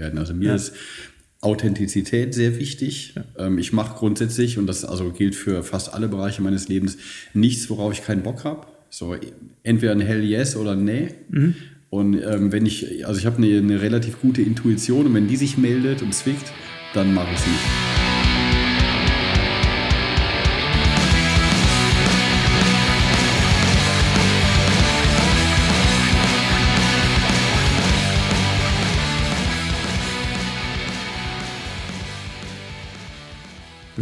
werden. Also mir ja. ist Authentizität sehr wichtig. Ja. Ähm, ich mache grundsätzlich, und das also gilt für fast alle Bereiche meines Lebens, nichts, worauf ich keinen Bock habe. So, entweder ein Hell Yes oder Nee. Mhm. Und ähm, wenn ich, also ich habe eine, eine relativ gute Intuition und wenn die sich meldet und zwickt, dann mache ich es nicht.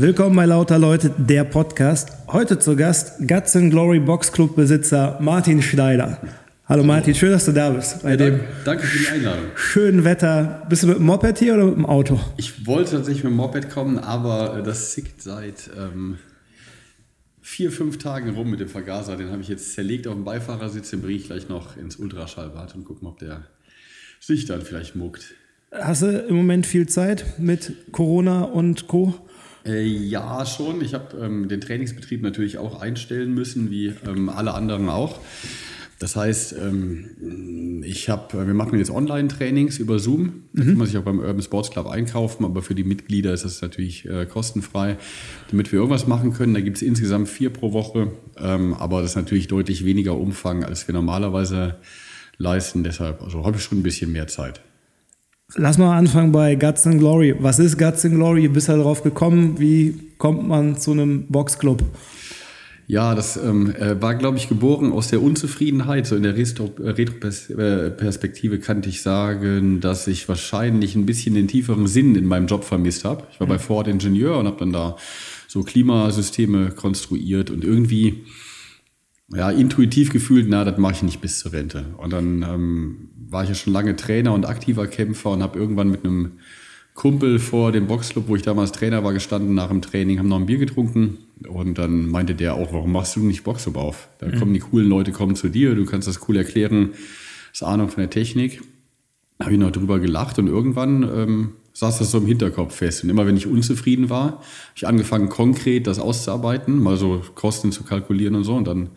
Willkommen bei Lauter Leute, der Podcast. Heute zu Gast Guts and Glory Box Club Besitzer Martin Schneider. Hallo Martin, schön, dass du da bist. Bei ja, dem danke, für die Einladung. Schönen Wetter. Bist du mit dem Moped hier oder mit dem Auto? Ich wollte tatsächlich mit dem Moped kommen, aber das sickt seit ähm, vier, fünf Tagen rum mit dem Vergaser. Den habe ich jetzt zerlegt auf dem Beifahrersitz. Den bringe ich gleich noch ins Ultraschallbad und gucken, ob der sich dann vielleicht muckt. Hast du im Moment viel Zeit mit Corona und Co.? Äh, ja, schon. Ich habe ähm, den Trainingsbetrieb natürlich auch einstellen müssen, wie ähm, alle anderen auch. Das heißt, ähm, ich habe, wir machen jetzt Online-Trainings über Zoom. Da kann mhm. man sich auch beim Urban Sports Club einkaufen, aber für die Mitglieder ist das natürlich äh, kostenfrei, damit wir irgendwas machen können. Da gibt es insgesamt vier pro Woche, ähm, aber das ist natürlich deutlich weniger Umfang, als wir normalerweise leisten. Deshalb also habe ich schon ein bisschen mehr Zeit. Lass mal anfangen bei Guts and Glory. Was ist Guts and Glory? Bist du darauf gekommen? Wie kommt man zu einem Boxclub? Ja, das ähm, äh, war, glaube ich, geboren aus der Unzufriedenheit. So in der Retro-Perspektive kannte ich sagen, dass ich wahrscheinlich ein bisschen den tieferen Sinn in meinem Job vermisst habe. Ich war mhm. bei Ford Ingenieur und habe dann da so Klimasysteme konstruiert und irgendwie ja, intuitiv gefühlt, na, das mache ich nicht bis zur Rente. Und dann ähm, war ich ja schon lange Trainer und aktiver Kämpfer und habe irgendwann mit einem Kumpel vor dem Boxclub, wo ich damals Trainer war, gestanden nach dem Training, haben noch ein Bier getrunken und dann meinte der auch, warum machst du nicht Boxclub auf? Da mhm. kommen die coolen Leute kommen zu dir, du kannst das cool erklären, das Ahnung von der Technik. Da habe ich noch drüber gelacht und irgendwann ähm, saß das so im Hinterkopf fest. Und immer wenn ich unzufrieden war, habe ich angefangen, konkret das auszuarbeiten, mal so Kosten zu kalkulieren und so. Und dann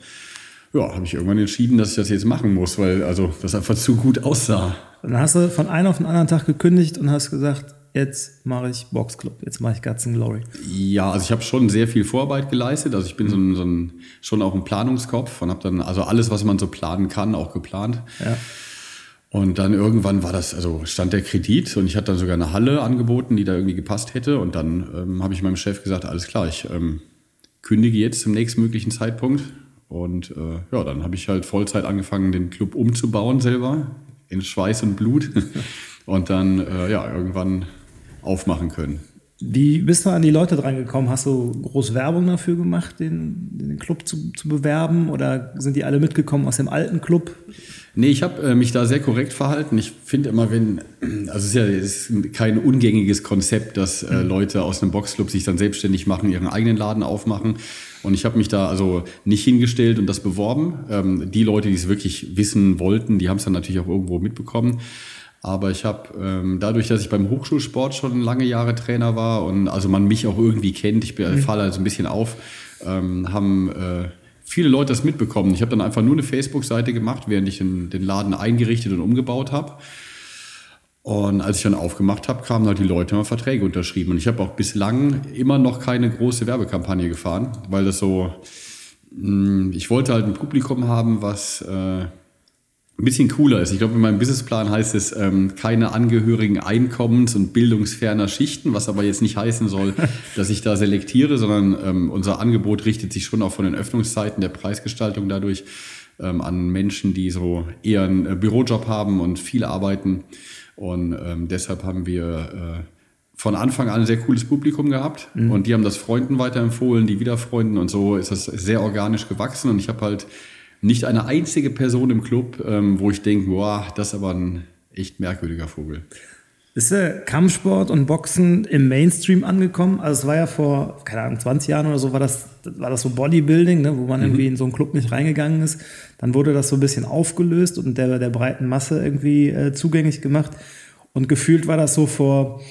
ja, habe ich irgendwann entschieden, dass ich das jetzt machen muss, weil also das einfach zu gut aussah. Dann hast du von einem auf den anderen Tag gekündigt und hast gesagt, jetzt mache ich Boxclub, jetzt mache ich Guts Glory. Ja, also ich habe schon sehr viel Vorarbeit geleistet. Also ich bin so ein, so ein schon auch ein Planungskopf und habe dann also alles, was man so planen kann, auch geplant. Ja. Und dann irgendwann war das, also stand der Kredit und ich hatte dann sogar eine Halle angeboten, die da irgendwie gepasst hätte. Und dann ähm, habe ich meinem Chef gesagt, alles klar, ich ähm, kündige jetzt zum nächstmöglichen Zeitpunkt und äh, ja, dann habe ich halt Vollzeit angefangen, den Club umzubauen selber, in Schweiß und Blut. und dann äh, ja, irgendwann aufmachen können. Wie bist du an die Leute drangekommen? Hast du groß Werbung dafür gemacht, den, den Club zu, zu, bewerben? Oder sind die alle mitgekommen aus dem alten Club? Nee, ich habe äh, mich da sehr korrekt verhalten. Ich finde immer, wenn, also es ist ja es ist kein ungängiges Konzept, dass äh, mhm. Leute aus einem Boxclub sich dann selbstständig machen, ihren eigenen Laden aufmachen. Und ich habe mich da also nicht hingestellt und das beworben. Ähm, die Leute, die es wirklich wissen wollten, die haben es dann natürlich auch irgendwo mitbekommen. Aber ich habe ähm, dadurch, dass ich beim Hochschulsport schon lange Jahre Trainer war und also man mich auch irgendwie kennt, ich mhm. falle also ein bisschen auf, ähm, haben äh, viele Leute das mitbekommen. Ich habe dann einfach nur eine Facebook-Seite gemacht, während ich den, den Laden eingerichtet und umgebaut habe. Und als ich dann aufgemacht habe, kamen halt die Leute mal Verträge unterschrieben. Und ich habe auch bislang immer noch keine große Werbekampagne gefahren, weil das so, mh, ich wollte halt ein Publikum haben, was äh, ein bisschen cooler ist. Ich glaube, in meinem Businessplan heißt es ähm, keine angehörigen Einkommens- und bildungsferner Schichten, was aber jetzt nicht heißen soll, dass ich da selektiere, sondern ähm, unser Angebot richtet sich schon auch von den Öffnungszeiten der Preisgestaltung dadurch ähm, an Menschen, die so eher einen äh, Bürojob haben und viel arbeiten. Und ähm, deshalb haben wir äh, von Anfang an ein sehr cooles Publikum gehabt mhm. und die haben das Freunden weiterempfohlen, die wieder Freunden und so ist das sehr organisch gewachsen und ich habe halt nicht eine einzige Person im Club, ähm, wo ich denke, boah, das ist aber ein echt merkwürdiger Vogel. Ist der Kampfsport und Boxen im Mainstream angekommen? Also es war ja vor, keine Ahnung, 20 Jahren oder so, war das, war das so Bodybuilding, ne, wo man mhm. irgendwie in so einen Club nicht reingegangen ist. Dann wurde das so ein bisschen aufgelöst und der, der breiten Masse irgendwie äh, zugänglich gemacht. Und gefühlt war das so vor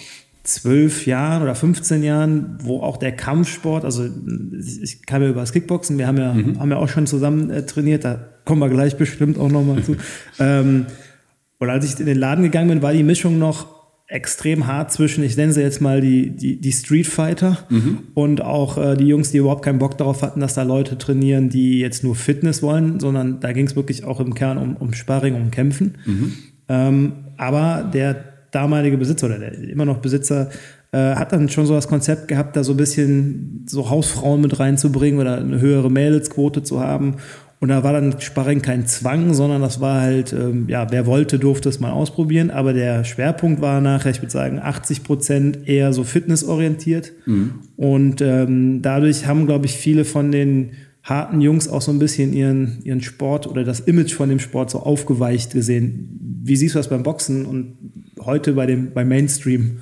zwölf Jahren oder 15 Jahren, wo auch der Kampfsport, also ich, kam ja über das Kickboxen, wir haben ja, mhm. haben ja auch schon zusammen äh, trainiert, da kommen wir gleich bestimmt auch nochmal zu. ähm, und als ich in den Laden gegangen bin, war die Mischung noch extrem hart zwischen, ich nenne sie jetzt mal die, die, die Street Fighter mhm. und auch äh, die Jungs, die überhaupt keinen Bock darauf hatten, dass da Leute trainieren, die jetzt nur Fitness wollen, sondern da ging es wirklich auch im Kern um, um Sparring, um Kämpfen. Mhm. Ähm, aber der damalige Besitzer oder der immer noch Besitzer äh, hat dann schon so das Konzept gehabt, da so ein bisschen so Hausfrauen mit reinzubringen oder eine höhere Mädelsquote zu haben. Und da war dann Sparring kein Zwang, sondern das war halt, ähm, ja, wer wollte, durfte es mal ausprobieren. Aber der Schwerpunkt war nachher, ich würde sagen, 80 Prozent eher so fitnessorientiert. Mhm. Und ähm, dadurch haben, glaube ich, viele von den harten Jungs auch so ein bisschen ihren, ihren Sport oder das Image von dem Sport so aufgeweicht gesehen. Wie siehst du das beim Boxen und heute bei dem, beim Mainstream?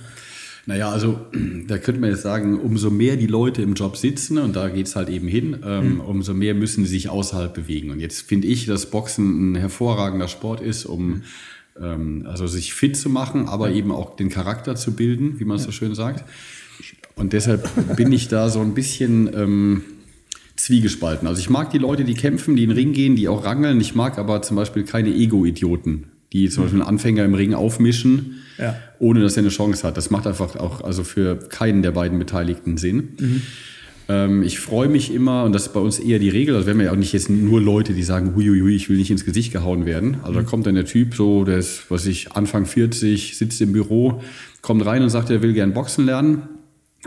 Naja, also da könnte man jetzt sagen, umso mehr die Leute im Job sitzen, und da geht es halt eben hin, ähm, mhm. umso mehr müssen sie sich außerhalb bewegen. Und jetzt finde ich, dass Boxen ein hervorragender Sport ist, um ähm, also sich fit zu machen, aber eben auch den Charakter zu bilden, wie man es so schön sagt. Und deshalb bin ich da so ein bisschen ähm, zwiegespalten. Also ich mag die Leute, die kämpfen, die in den Ring gehen, die auch rangeln. Ich mag aber zum Beispiel keine Ego-Idioten, die zum Beispiel einen Anfänger im Ring aufmischen ja. ohne dass er eine Chance hat. Das macht einfach auch also für keinen der beiden Beteiligten Sinn. Mhm. Ähm, ich freue mich immer, und das ist bei uns eher die Regel, also wir haben ja auch nicht jetzt nur Leute, die sagen, huiuiui, ich will nicht ins Gesicht gehauen werden. Also mhm. da kommt dann der Typ so, der ist, was ich, Anfang 40, sitzt im Büro, kommt rein und sagt, er will gern Boxen lernen.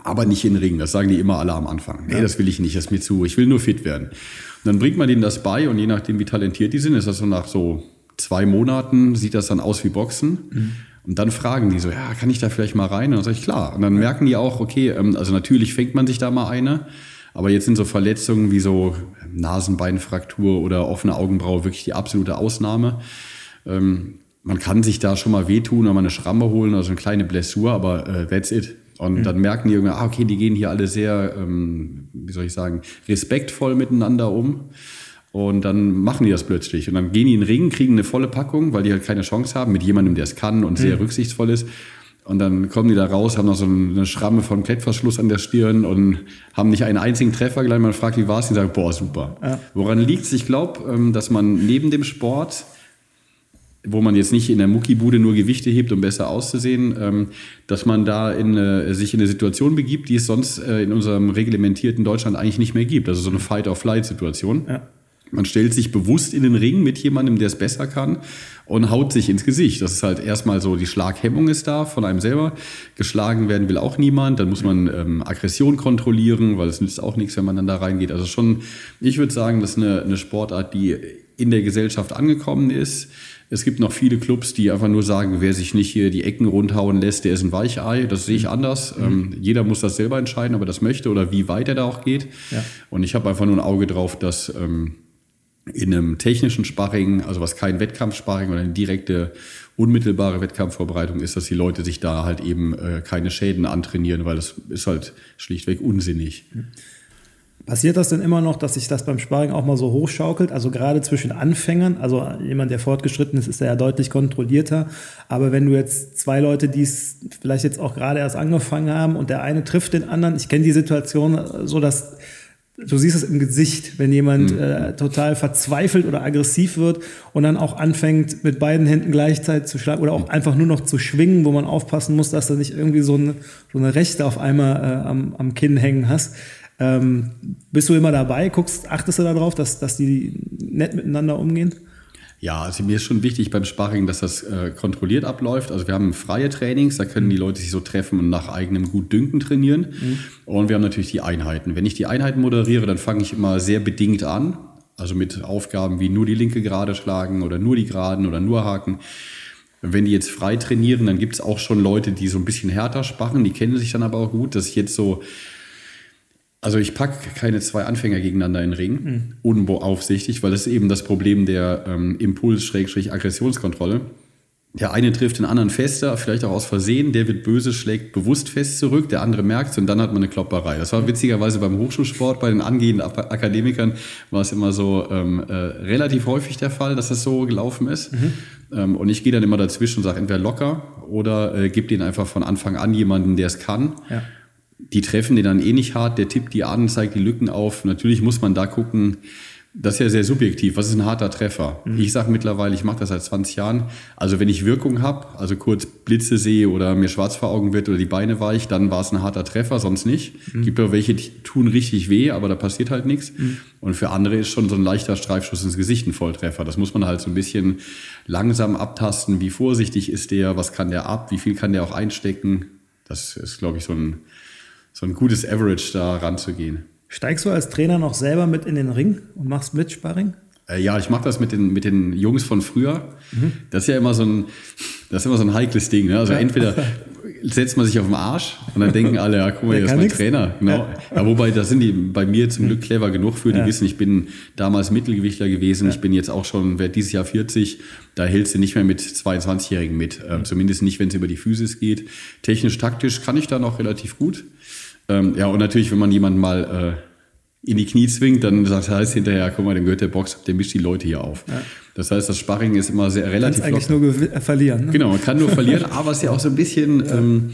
Aber nicht in den Ring, das sagen die immer alle am Anfang. Nee, ja. das will ich nicht, das ist mir zu, ich will nur fit werden. Und dann bringt man denen das bei und je nachdem, wie talentiert die sind, ist das so nach so zwei Monaten, sieht das dann aus wie Boxen. Mhm. Und dann fragen die so, ja, kann ich da vielleicht mal rein? Und dann sage ich, klar. Und dann merken die auch, okay, ähm, also natürlich fängt man sich da mal eine, aber jetzt sind so Verletzungen wie so Nasenbeinfraktur oder offene Augenbraue wirklich die absolute Ausnahme. Ähm, man kann sich da schon mal wehtun oder mal eine Schramme holen oder so eine kleine Blessur, aber äh, that's it. Und mhm. dann merken die irgendwie, ah, okay, die gehen hier alle sehr, ähm, wie soll ich sagen, respektvoll miteinander um. Und dann machen die das plötzlich. Und dann gehen die in den Ring, kriegen eine volle Packung, weil die halt keine Chance haben mit jemandem, der es kann und sehr mhm. rücksichtsvoll ist. Und dann kommen die da raus, haben noch so eine Schramme von Klettverschluss an der Stirn und haben nicht einen einzigen Treffer gleich. Man fragt, wie war es? Die sagen, boah, super. Ja. Woran liegt es? Ich glaube, ähm, dass man neben dem Sport, wo man jetzt nicht in der Muckibude nur Gewichte hebt, um besser auszusehen, ähm, dass man da in, sich in eine Situation begibt, die es sonst äh, in unserem reglementierten Deutschland eigentlich nicht mehr gibt. Also so eine Fight-or-Flight-Situation. Ja. Man stellt sich bewusst in den Ring mit jemandem, der es besser kann und haut sich ins Gesicht. Das ist halt erstmal so, die Schlaghemmung ist da von einem selber. Geschlagen werden will auch niemand. Dann muss man ähm, Aggression kontrollieren, weil es nützt auch nichts, wenn man dann da reingeht. Also schon, ich würde sagen, das ist eine, eine Sportart, die in der Gesellschaft angekommen ist. Es gibt noch viele Clubs, die einfach nur sagen, wer sich nicht hier die Ecken rundhauen lässt, der ist ein Weichei. Das sehe ich anders. Mhm. Ähm, jeder muss das selber entscheiden, ob er das möchte oder wie weit er da auch geht. Ja. Und ich habe einfach nur ein Auge drauf, dass ähm, in einem technischen Sparring, also was kein Wettkampfsparring oder eine direkte, unmittelbare Wettkampfvorbereitung ist, dass die Leute sich da halt eben äh, keine Schäden antrainieren, weil das ist halt schlichtweg unsinnig. Passiert das denn immer noch, dass sich das beim Sparring auch mal so hochschaukelt? Also gerade zwischen Anfängern, also jemand, der fortgeschritten ist, ist ja deutlich kontrollierter. Aber wenn du jetzt zwei Leute, die es vielleicht jetzt auch gerade erst angefangen haben und der eine trifft den anderen, ich kenne die Situation so, dass du siehst es im Gesicht, wenn jemand mhm. äh, total verzweifelt oder aggressiv wird und dann auch anfängt, mit beiden Händen gleichzeitig zu schlagen oder auch einfach nur noch zu schwingen, wo man aufpassen muss, dass du nicht irgendwie so eine, so eine Rechte auf einmal äh, am, am Kinn hängen hast. Ähm, bist du immer dabei? Guckst, achtest du darauf, dass, dass die nett miteinander umgehen? Ja, also mir ist schon wichtig beim Sparring, dass das äh, kontrolliert abläuft. Also wir haben freie Trainings, da können die Leute sich so treffen und nach eigenem Gutdünken trainieren. Mhm. Und wir haben natürlich die Einheiten. Wenn ich die Einheiten moderiere, dann fange ich immer sehr bedingt an. Also mit Aufgaben wie nur die linke Gerade schlagen oder nur die Geraden oder nur Haken. Wenn die jetzt frei trainieren, dann gibt es auch schon Leute, die so ein bisschen härter sparren, die kennen sich dann aber auch gut, dass ich jetzt so also ich packe keine zwei Anfänger gegeneinander in den Ring, mhm. unaufsichtig, weil das ist eben das Problem der ähm, Impuls-Aggressionskontrolle. Der eine trifft den anderen fester, vielleicht auch aus Versehen, der wird böse, schlägt bewusst fest zurück, der andere merkt es und dann hat man eine Klopperei. Das war witzigerweise beim Hochschulsport, bei den angehenden Akademikern war es immer so ähm, äh, relativ häufig der Fall, dass das so gelaufen ist. Mhm. Ähm, und ich gehe dann immer dazwischen und sage entweder locker oder äh, gebe den einfach von Anfang an jemanden, der es kann. Ja die treffen den dann eh nicht hart, der tippt die an, zeigt die Lücken auf. Natürlich muss man da gucken, Das ist ja sehr subjektiv. Was ist ein harter Treffer? Mhm. Ich sage mittlerweile, ich mache das seit 20 Jahren. Also wenn ich Wirkung habe, also kurz Blitze sehe oder mir schwarz vor Augen wird oder die Beine weich, dann war es ein harter Treffer, sonst nicht. Mhm. Gibt auch welche, die tun richtig weh, aber da passiert halt nichts. Mhm. Und für andere ist schon so ein leichter Streifschuss ins Gesicht ein Volltreffer. Das muss man halt so ein bisschen langsam abtasten. Wie vorsichtig ist der? Was kann der ab? Wie viel kann der auch einstecken? Das ist, glaube ich, so ein, so ein gutes Average, da ranzugehen. Steigst du als Trainer noch selber mit in den Ring und machst mit Sparring? Äh, ja, ich mache das mit den, mit den Jungs von früher. Mhm. Das ist ja immer so ein, das ist immer so ein heikles Ding. Ne? Also ja. entweder setzt man sich auf den Arsch und dann denken alle, ja, guck mal, der ist mein nix. Trainer. Genau. Ja. ja. wobei, da sind die bei mir zum Glück clever genug für, die ja. wissen, ich bin damals Mittelgewichtler gewesen, ich bin jetzt auch schon, werde dieses Jahr 40, da hältst du nicht mehr mit 22-Jährigen mit. Ähm, zumindest nicht, wenn es über die Physis geht. Technisch, taktisch kann ich da noch relativ gut. Ähm, ja, und natürlich, wenn man jemanden mal äh, in die Knie zwingt, dann sagt heißt hinterher, guck mal, dem gehört der Box, der mischt die Leute hier auf. Ja. Das heißt, das Sparring ist immer sehr relativ. Kannst eigentlich locker. nur verlieren. Ne? Genau, man kann nur verlieren, aber es ist ja auch so ein bisschen. Ja. Ähm,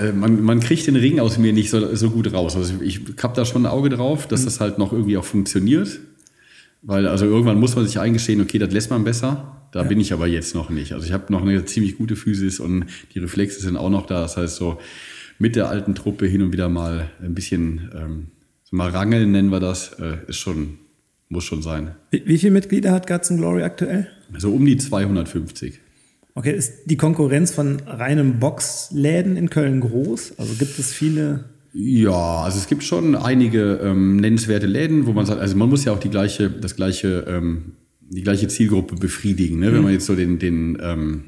äh, man, man kriegt den Ring aus mir nicht so, so gut raus. Also ich, ich habe da schon ein Auge drauf, dass mhm. das halt noch irgendwie auch funktioniert. Weil also irgendwann muss man sich eingestehen, okay, das lässt man besser. Da ja. bin ich aber jetzt noch nicht. Also ich habe noch eine ziemlich gute Physis und die Reflexe sind auch noch da. Das heißt so, mit der alten Truppe hin und wieder mal ein bisschen ähm, mal rangeln, nennen wir das, äh, ist schon, muss schon sein. Wie, wie viele Mitglieder hat Guts Glory aktuell? So um die 250. Okay, ist die Konkurrenz von reinem Boxläden in Köln groß? Also gibt es viele ja, also es gibt schon einige ähm, nennenswerte Läden, wo man sagt, also man muss ja auch die gleiche, das gleiche, ähm, die gleiche Zielgruppe befriedigen. Ne? Mhm. Wenn man jetzt so den, den ähm,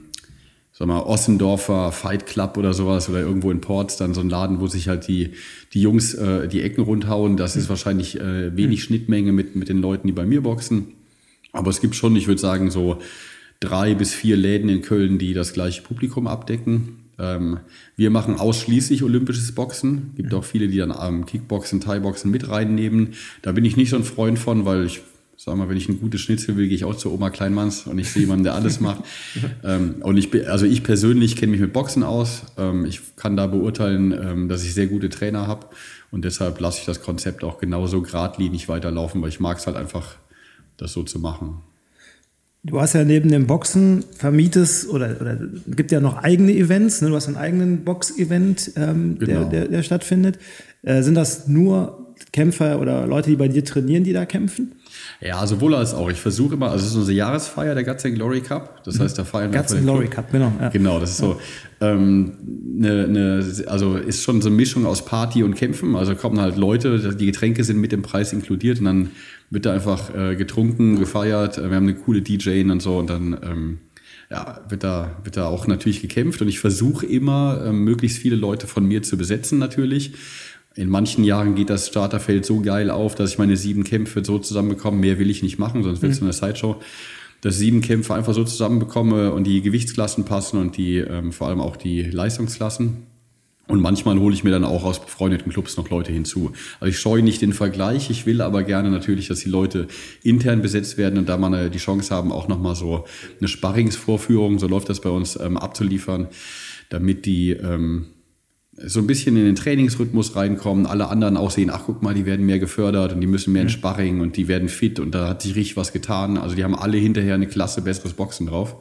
sag mal, Ossendorfer Fight Club oder sowas oder irgendwo in Ports dann so ein Laden, wo sich halt die, die Jungs äh, die Ecken rundhauen. Das ist wahrscheinlich äh, wenig mhm. Schnittmenge mit, mit den Leuten, die bei mir boxen. Aber es gibt schon, ich würde sagen, so drei bis vier Läden in Köln, die das gleiche Publikum abdecken. Ähm, wir machen ausschließlich olympisches Boxen. Gibt auch viele, die dann ähm, Kickboxen, Thai-Boxen mit reinnehmen. Da bin ich nicht so ein Freund von, weil ich Sag mal, wenn ich ein gutes Schnitzel will, gehe ich auch zu Oma Kleinmanns und ich sehe jemanden, der alles macht. ähm, und ich, also ich persönlich kenne mich mit Boxen aus. Ähm, ich kann da beurteilen, ähm, dass ich sehr gute Trainer habe. Und deshalb lasse ich das Konzept auch genauso geradlinig weiterlaufen, weil ich mag es halt einfach, das so zu machen. Du hast ja neben dem Boxen vermietest oder, oder gibt ja noch eigene Events. Ne? Du hast einen eigenen Box-Event, ähm, genau. der, der, der, stattfindet. Äh, sind das nur Kämpfer oder Leute, die bei dir trainieren, die da kämpfen? Ja, sowohl als auch. Ich versuche immer, also es ist unsere Jahresfeier der Guts Glory Cup. Das heißt, da feiern wir Guts Glory Cup, genau. Ja. Genau, das ist so ähm, eine, eine, also ist schon so eine Mischung aus Party und Kämpfen. Also kommen halt Leute, die Getränke sind mit dem Preis inkludiert und dann wird da einfach äh, getrunken, gefeiert. Wir haben eine coole DJ und so und dann ähm, ja, wird da, wird da auch natürlich gekämpft und ich versuche immer, ähm, möglichst viele Leute von mir zu besetzen natürlich. In manchen Jahren geht das Starterfeld so geil auf, dass ich meine sieben Kämpfe so zusammenbekomme. Mehr will ich nicht machen, sonst wird es mhm. eine Sideshow. Dass sieben Kämpfe einfach so zusammenbekomme und die Gewichtsklassen passen und die ähm, vor allem auch die Leistungsklassen. Und manchmal hole ich mir dann auch aus befreundeten Clubs noch Leute hinzu. Also ich scheue nicht den Vergleich, ich will aber gerne natürlich, dass die Leute intern besetzt werden und da man die Chance haben, auch nochmal so eine Sparringsvorführung, so läuft das bei uns, ähm, abzuliefern, damit die ähm, so ein bisschen in den Trainingsrhythmus reinkommen, alle anderen auch sehen, ach guck mal, die werden mehr gefördert und die müssen mehr in Sparring und die werden fit und da hat sich richtig was getan. Also die haben alle hinterher eine Klasse besseres Boxen drauf,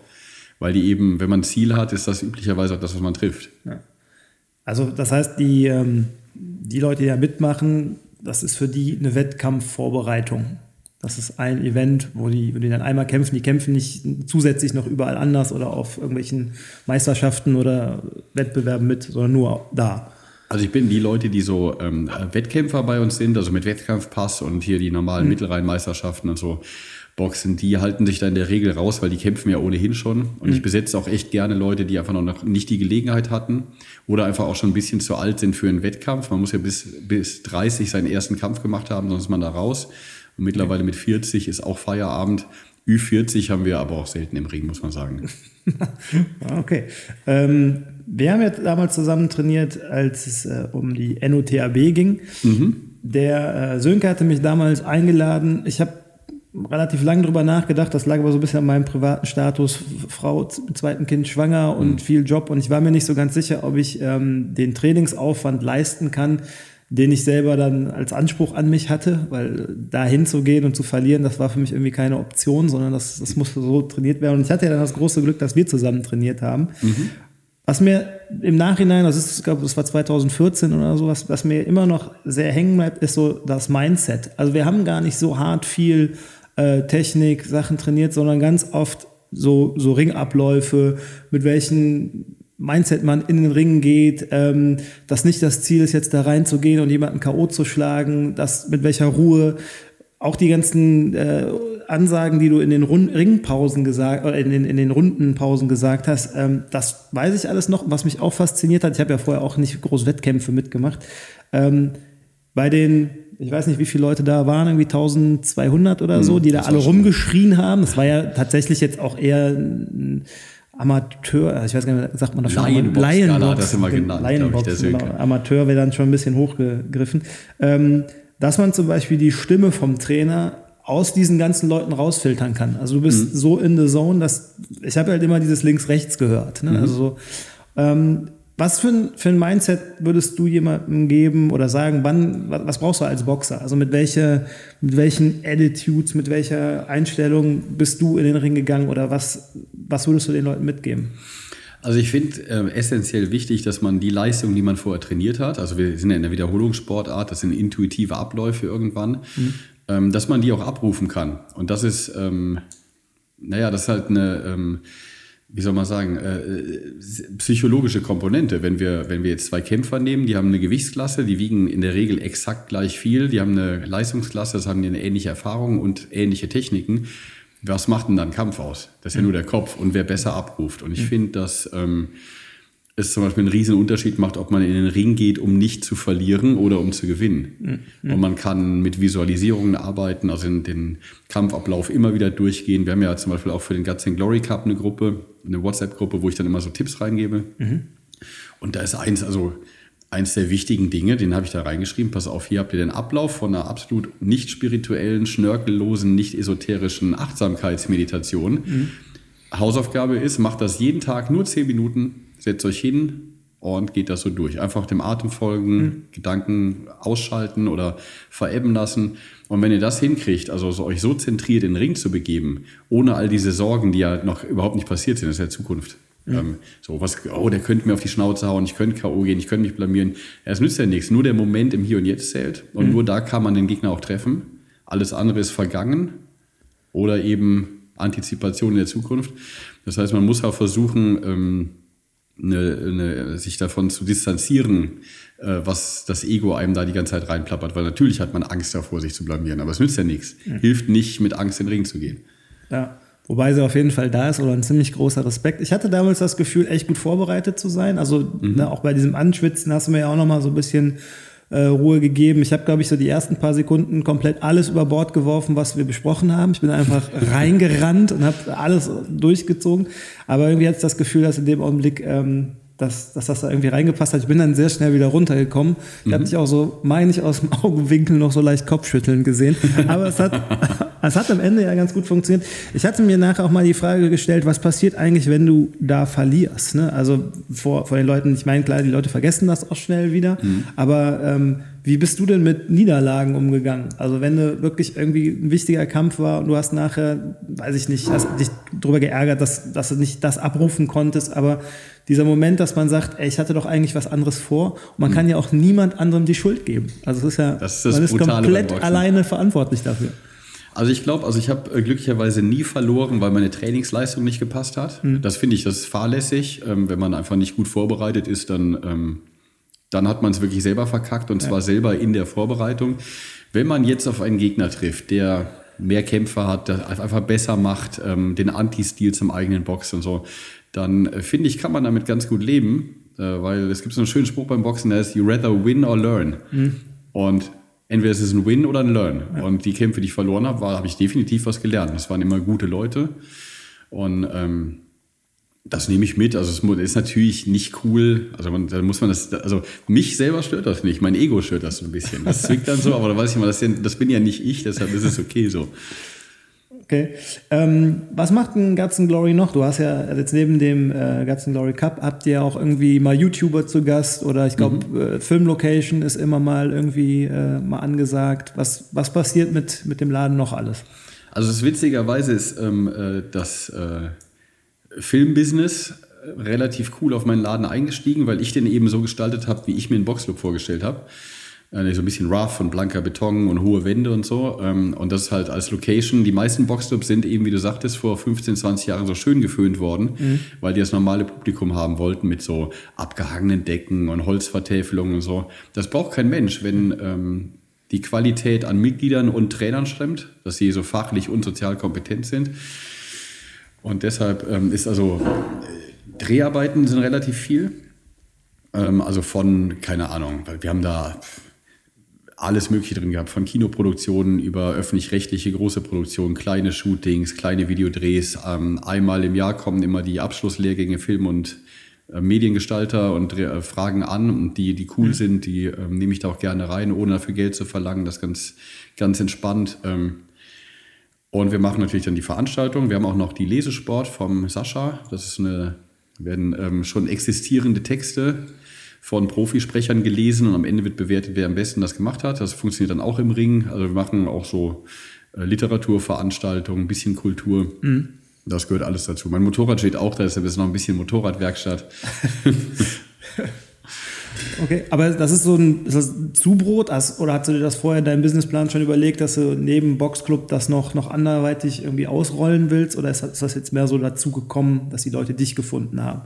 weil die eben, wenn man ein Ziel hat, ist das üblicherweise auch das, was man trifft. Ja. Also das heißt, die, ähm, die Leute, die da mitmachen, das ist für die eine Wettkampfvorbereitung. Das ist ein Event, wo die, wo die dann einmal kämpfen. Die kämpfen nicht zusätzlich noch überall anders oder auf irgendwelchen Meisterschaften oder Wettbewerben mit, sondern nur da. Also ich bin die Leute, die so ähm, Wettkämpfer bei uns sind, also mit Wettkampfpass und hier die normalen mhm. Mittelrheinmeisterschaften und so boxen, die halten sich da in der Regel raus, weil die kämpfen ja ohnehin schon. Und mhm. ich besetze auch echt gerne Leute, die einfach noch nicht die Gelegenheit hatten oder einfach auch schon ein bisschen zu alt sind für einen Wettkampf. Man muss ja bis, bis 30 seinen ersten Kampf gemacht haben, sonst ist man da raus. Und mittlerweile mit 40 ist auch Feierabend. Ü40 haben wir aber auch selten im Ring, muss man sagen. okay. Ähm, wir haben ja damals zusammen trainiert, als es äh, um die NOTAB ging. Mhm. Der äh, Sönke hatte mich damals eingeladen. Ich habe relativ lange drüber nachgedacht. Das lag aber so ein bisschen an meinem privaten Status. Frau mit zweitem Kind schwanger und mhm. viel Job. Und ich war mir nicht so ganz sicher, ob ich ähm, den Trainingsaufwand leisten kann, den ich selber dann als Anspruch an mich hatte, weil da hinzugehen und zu verlieren, das war für mich irgendwie keine Option, sondern das, das musste so trainiert werden. Und ich hatte ja dann das große Glück, dass wir zusammen trainiert haben. Mhm. Was mir im Nachhinein, das ist, ich glaube, das war 2014 oder so, was, was mir immer noch sehr hängen bleibt, ist so das Mindset. Also wir haben gar nicht so hart viel äh, Technik, Sachen trainiert, sondern ganz oft so, so Ringabläufe, mit welchen Mindset man in den Ring geht, ähm, dass nicht das Ziel ist, jetzt da reinzugehen und jemanden K.O. zu schlagen, dass mit welcher Ruhe auch die ganzen äh, Ansagen, die du in den Rund Ringpausen gesagt, oder in den, in den Rundenpausen gesagt hast, ähm, das weiß ich alles noch. Was mich auch fasziniert hat, ich habe ja vorher auch nicht groß Wettkämpfe mitgemacht. Ähm, bei den, ich weiß nicht, wie viele Leute da waren, irgendwie 1200 oder so, hm, die da alle rumgeschrien haben. Das war ja tatsächlich jetzt auch eher ein, Amateur, also ich weiß gar nicht, sagt man das schon? Laienbox, Laienbox hat das immer genannt, Laienbox, ich, genau. Amateur wäre dann schon ein bisschen hochgegriffen. Ähm, dass man zum Beispiel die Stimme vom Trainer aus diesen ganzen Leuten rausfiltern kann. Also du bist mhm. so in the zone, dass ich habe halt immer dieses links-rechts gehört. Ne? Mhm. Also so, ähm, was für ein, für ein Mindset würdest du jemandem geben oder sagen, wann, was brauchst du als Boxer? Also mit, welche, mit welchen Attitudes, mit welcher Einstellung bist du in den Ring gegangen oder was, was würdest du den Leuten mitgeben? Also ich finde äh, essentiell wichtig, dass man die Leistung, die man vorher trainiert hat, also wir sind ja in der Wiederholungssportart, das sind intuitive Abläufe irgendwann, mhm. ähm, dass man die auch abrufen kann. Und das ist, ähm, naja, das ist halt eine... Ähm, wie soll man sagen, äh, psychologische Komponente. Wenn wir, wenn wir jetzt zwei Kämpfer nehmen, die haben eine Gewichtsklasse, die wiegen in der Regel exakt gleich viel, die haben eine Leistungsklasse, das haben die eine ähnliche Erfahrung und ähnliche Techniken. Was macht denn dann Kampf aus? Das ist ja nur der Kopf und wer besser abruft. Und ich finde, dass ähm, es zum Beispiel einen riesen Unterschied macht, ob man in den Ring geht, um nicht zu verlieren oder um zu gewinnen. Mhm. Und man kann mit Visualisierungen arbeiten, also in den Kampfablauf immer wieder durchgehen. Wir haben ja zum Beispiel auch für den Guts and Glory Cup eine Gruppe, eine WhatsApp-Gruppe, wo ich dann immer so Tipps reingebe. Mhm. Und da ist eins, also eins der wichtigen Dinge, den habe ich da reingeschrieben. Pass auf, hier habt ihr den Ablauf von einer absolut nicht spirituellen, schnörkellosen, nicht esoterischen Achtsamkeitsmeditation. Mhm. Hausaufgabe ist, macht das jeden Tag nur zehn Minuten setzt euch hin und geht das so durch. Einfach dem Atem folgen, mhm. Gedanken ausschalten oder verebben lassen. Und wenn ihr das hinkriegt, also so, euch so zentriert in den Ring zu begeben, ohne all diese Sorgen, die ja noch überhaupt nicht passiert sind, das ist ja Zukunft. Mhm. Ähm, so was, oh, der könnte mir auf die Schnauze hauen, ich könnte K.O. gehen, ich könnte mich blamieren. Es nützt ja nichts. Nur der Moment im Hier und Jetzt zählt. Und mhm. nur da kann man den Gegner auch treffen. Alles andere ist vergangen oder eben Antizipation in der Zukunft. Das heißt, man muss auch versuchen, ähm, eine, eine, sich davon zu distanzieren, äh, was das Ego einem da die ganze Zeit reinplappert. Weil natürlich hat man Angst davor, sich zu blamieren, aber es nützt ja nichts. Mhm. Hilft nicht, mit Angst in den Ring zu gehen. Ja. Wobei sie auf jeden Fall da ist oder ein ziemlich großer Respekt. Ich hatte damals das Gefühl, echt gut vorbereitet zu sein. Also mhm. ne, auch bei diesem Anschwitzen hast du mir ja auch noch mal so ein bisschen äh, Ruhe gegeben. Ich habe, glaube ich, so die ersten paar Sekunden komplett alles über Bord geworfen, was wir besprochen haben. Ich bin einfach reingerannt und habe alles durchgezogen. Aber irgendwie hatte ich das Gefühl, dass in dem Augenblick ähm, dass, dass das da irgendwie reingepasst hat. Ich bin dann sehr schnell wieder runtergekommen. Ich mhm. habe dich auch so, meine ich, aus dem Augenwinkel noch so leicht Kopfschütteln gesehen. Aber es hat, es hat am Ende ja ganz gut funktioniert. Ich hatte mir nachher auch mal die Frage gestellt, was passiert eigentlich, wenn du da verlierst? Ne? Also vor, vor den Leuten, ich meine, klar, die Leute vergessen das auch schnell wieder. Mhm. Aber ähm, wie bist du denn mit Niederlagen umgegangen? Also wenn du wirklich irgendwie ein wichtiger Kampf war und du hast nachher, weiß ich nicht, hast dich darüber geärgert, dass, dass du nicht das abrufen konntest, aber dieser Moment, dass man sagt, ey, ich hatte doch eigentlich was anderes vor. Und man mhm. kann ja auch niemand anderem die Schuld geben. Also es ist ja, das ist das man ist komplett alleine verantwortlich dafür. Also ich glaube, also ich habe äh, glücklicherweise nie verloren, weil meine Trainingsleistung nicht gepasst hat. Mhm. Das finde ich, das ist fahrlässig. Ähm, wenn man einfach nicht gut vorbereitet ist, dann, ähm, dann hat man es wirklich selber verkackt und ja. zwar selber in der Vorbereitung. Wenn man jetzt auf einen Gegner trifft, der mehr Kämpfer hat, der einfach besser macht, ähm, den Anti-Stil zum eigenen Box und so, dann äh, finde ich, kann man damit ganz gut leben, äh, weil es gibt so einen schönen Spruch beim Boxen, der ist, you rather win or learn. Mhm. Und entweder es ist ein Win oder ein Learn. Ja. Und die Kämpfe, die ich verloren habe, habe ich definitiv was gelernt. Das waren immer gute Leute. Und ähm, das nehme ich mit. Also es ist natürlich nicht cool. Also man, da muss man das, also mich selber stört das nicht. Mein Ego stört das so ein bisschen. Das zwickt dann so, aber da weiß ich mal, das, das bin ja nicht ich, deshalb ist es okay so. Okay. Ähm, was macht ein Guts Glory noch? Du hast ja jetzt neben dem äh, Guts Glory Cup habt ihr auch irgendwie mal YouTuber zu Gast oder ich glaube mhm. äh, Filmlocation ist immer mal irgendwie äh, mal angesagt. Was, was passiert mit, mit dem Laden noch alles? Also das witzigerweise ist ähm, äh, das äh, Filmbusiness relativ cool auf meinen Laden eingestiegen, weil ich den eben so gestaltet habe, wie ich mir einen Boxclub vorgestellt habe. Äh, so ein bisschen rough und blanker Beton und hohe Wände und so. Ähm, und das ist halt als Location. Die meisten Boxclubs sind eben, wie du sagtest, vor 15, 20 Jahren so schön geföhnt worden, mhm. weil die das normale Publikum haben wollten mit so abgehangenen Decken und Holzvertäfelungen und so. Das braucht kein Mensch, wenn ähm, die Qualität an Mitgliedern und Trainern stimmt, dass sie so fachlich und sozial kompetent sind. Und deshalb ähm, ist also äh, Dreharbeiten sind relativ viel. Ähm, also von, keine Ahnung, wir haben da alles Mögliche drin gehabt, von Kinoproduktionen über öffentlich-rechtliche große Produktionen, kleine Shootings, kleine Videodrehs. Ähm, einmal im Jahr kommen immer die Abschlusslehrgänge Film und äh, Mediengestalter und äh, fragen an und die, die cool mhm. sind, die ähm, nehme ich da auch gerne rein, ohne dafür Geld zu verlangen. Das ist ganz, ganz entspannt. Ähm, und wir machen natürlich dann die Veranstaltung. Wir haben auch noch die Lesesport vom Sascha. Das ist eine, werden ähm, schon existierende Texte von Profisprechern gelesen und am Ende wird bewertet, wer am besten das gemacht hat. Das funktioniert dann auch im Ring. Also wir machen auch so äh, Literaturveranstaltungen, ein bisschen Kultur. Mhm. Das gehört alles dazu. Mein Motorrad steht auch da, deshalb ist noch ein bisschen Motorradwerkstatt. okay, aber das ist so ein, ist das Zubrot oder hast du dir das vorher in deinem Businessplan schon überlegt, dass du neben Boxclub das noch, noch anderweitig irgendwie ausrollen willst oder ist das jetzt mehr so dazu gekommen, dass die Leute dich gefunden haben?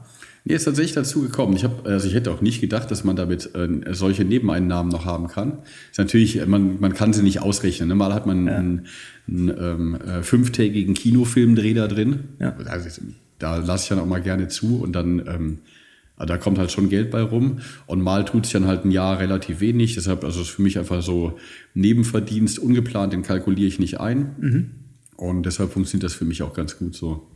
Nee, ist tatsächlich dazu gekommen. Ich, hab, also ich hätte auch nicht gedacht, dass man damit äh, solche Nebeneinnahmen noch haben kann. Ist natürlich, man, man kann sie nicht ausrechnen. Ne? Mal hat man ja. einen, einen ähm, äh, fünftägigen Kinofilmdreh da drin. Ja. Also, da lasse ich dann auch mal gerne zu und dann, ähm, da kommt halt schon Geld bei rum. Und mal tut sich dann halt ein Jahr relativ wenig. Deshalb, also ist für mich einfach so Nebenverdienst, ungeplant, den kalkuliere ich nicht ein. Mhm. Und deshalb funktioniert das für mich auch ganz gut so.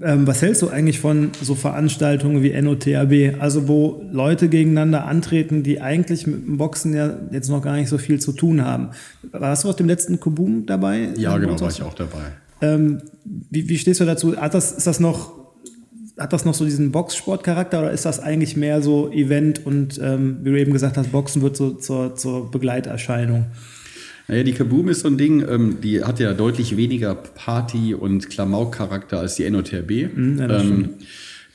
Ähm, was hältst du eigentlich von so Veranstaltungen wie NOTAB, also wo Leute gegeneinander antreten, die eigentlich mit dem Boxen ja jetzt noch gar nicht so viel zu tun haben? Warst du auf dem letzten Kubum dabei? Ja, genau, war ich auch dabei. Ähm, wie, wie, stehst du dazu? Das, ist das noch, hat das noch so diesen Boxsportcharakter oder ist das eigentlich mehr so Event und ähm, wie du eben gesagt hast, Boxen wird so zur, zur Begleiterscheinung? Naja, die Kaboom ist so ein Ding, ähm, die hat ja deutlich weniger Party- und Klamauk-Charakter als die NOTRB. Mhm, ja, ähm,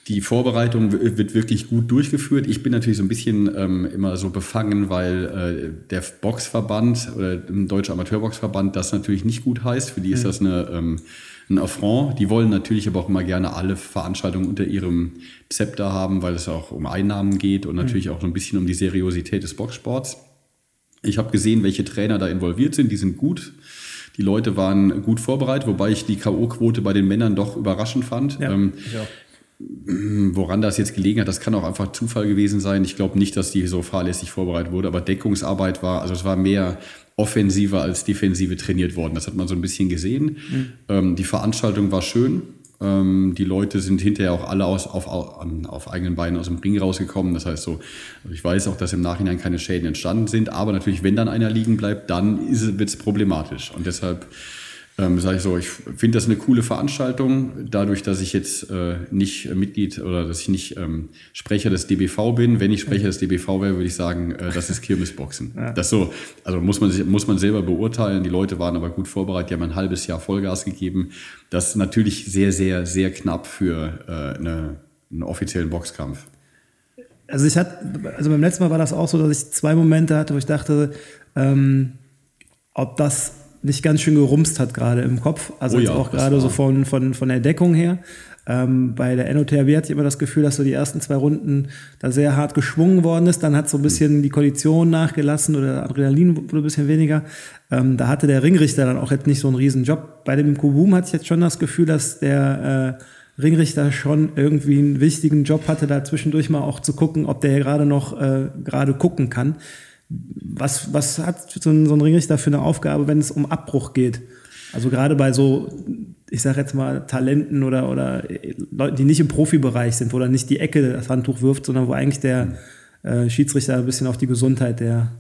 die Vorbereitung wird wirklich gut durchgeführt. Ich bin natürlich so ein bisschen ähm, immer so befangen, weil äh, der Boxverband oder der Deutsche Amateurboxverband das natürlich nicht gut heißt. Für die ist mhm. das eine, ähm, ein Affront. Die wollen natürlich aber auch immer gerne alle Veranstaltungen unter ihrem Zepter haben, weil es auch um Einnahmen geht und mhm. natürlich auch so ein bisschen um die Seriosität des Boxsports. Ich habe gesehen, welche Trainer da involviert sind. Die sind gut. Die Leute waren gut vorbereitet, wobei ich die K.O.-Quote bei den Männern doch überraschend fand. Ja, ähm, woran das jetzt gelegen hat, das kann auch einfach Zufall gewesen sein. Ich glaube nicht, dass die so fahrlässig vorbereitet wurde, aber Deckungsarbeit war, also es war mehr offensiver als defensive trainiert worden. Das hat man so ein bisschen gesehen. Mhm. Ähm, die Veranstaltung war schön. Ähm, die Leute sind hinterher auch alle aus, auf, auf, eigenen Beinen aus dem Ring rausgekommen. Das heißt so, also ich weiß auch, dass im Nachhinein keine Schäden entstanden sind, aber natürlich, wenn dann einer liegen bleibt, dann wird es problematisch. Und deshalb ähm, sage ich so, ich finde das eine coole Veranstaltung. Dadurch, dass ich jetzt äh, nicht Mitglied oder dass ich nicht ähm, Sprecher des DBV bin, wenn ich Sprecher des DBV wäre, würde ich sagen, äh, das ist Kirmesboxen. Ja. Das so, also muss man, sich, muss man selber beurteilen. Die Leute waren aber gut vorbereitet, die haben ein halbes Jahr Vollgas gegeben. Das ist natürlich sehr, sehr, sehr knapp für äh, eine, einen offiziellen Boxkampf. Also ich hatte, also beim letzten Mal war das auch so, dass ich zwei Momente hatte, wo ich dachte, ähm, ob das nicht ganz schön gerumst hat gerade im Kopf. Also oh ja, auch gerade so von, von, von der Deckung her. Ähm, bei der NOTRB hatte ich immer das Gefühl, dass so die ersten zwei Runden da sehr hart geschwungen worden ist. Dann hat so ein bisschen die Kondition nachgelassen oder Adrenalin wurde ein bisschen weniger. Ähm, da hatte der Ringrichter dann auch jetzt nicht so einen riesen Job. Bei dem Kubum hatte ich jetzt schon das Gefühl, dass der äh, Ringrichter schon irgendwie einen wichtigen Job hatte, da zwischendurch mal auch zu gucken, ob der gerade noch äh, gerade gucken kann. Was, was hat so ein, so ein Ringrichter für eine Aufgabe, wenn es um Abbruch geht? Also gerade bei so, ich sage jetzt mal, Talenten oder, oder Leuten, die nicht im Profibereich sind, wo dann nicht die Ecke das Handtuch wirft, sondern wo eigentlich der äh, Schiedsrichter ein bisschen auf die Gesundheit der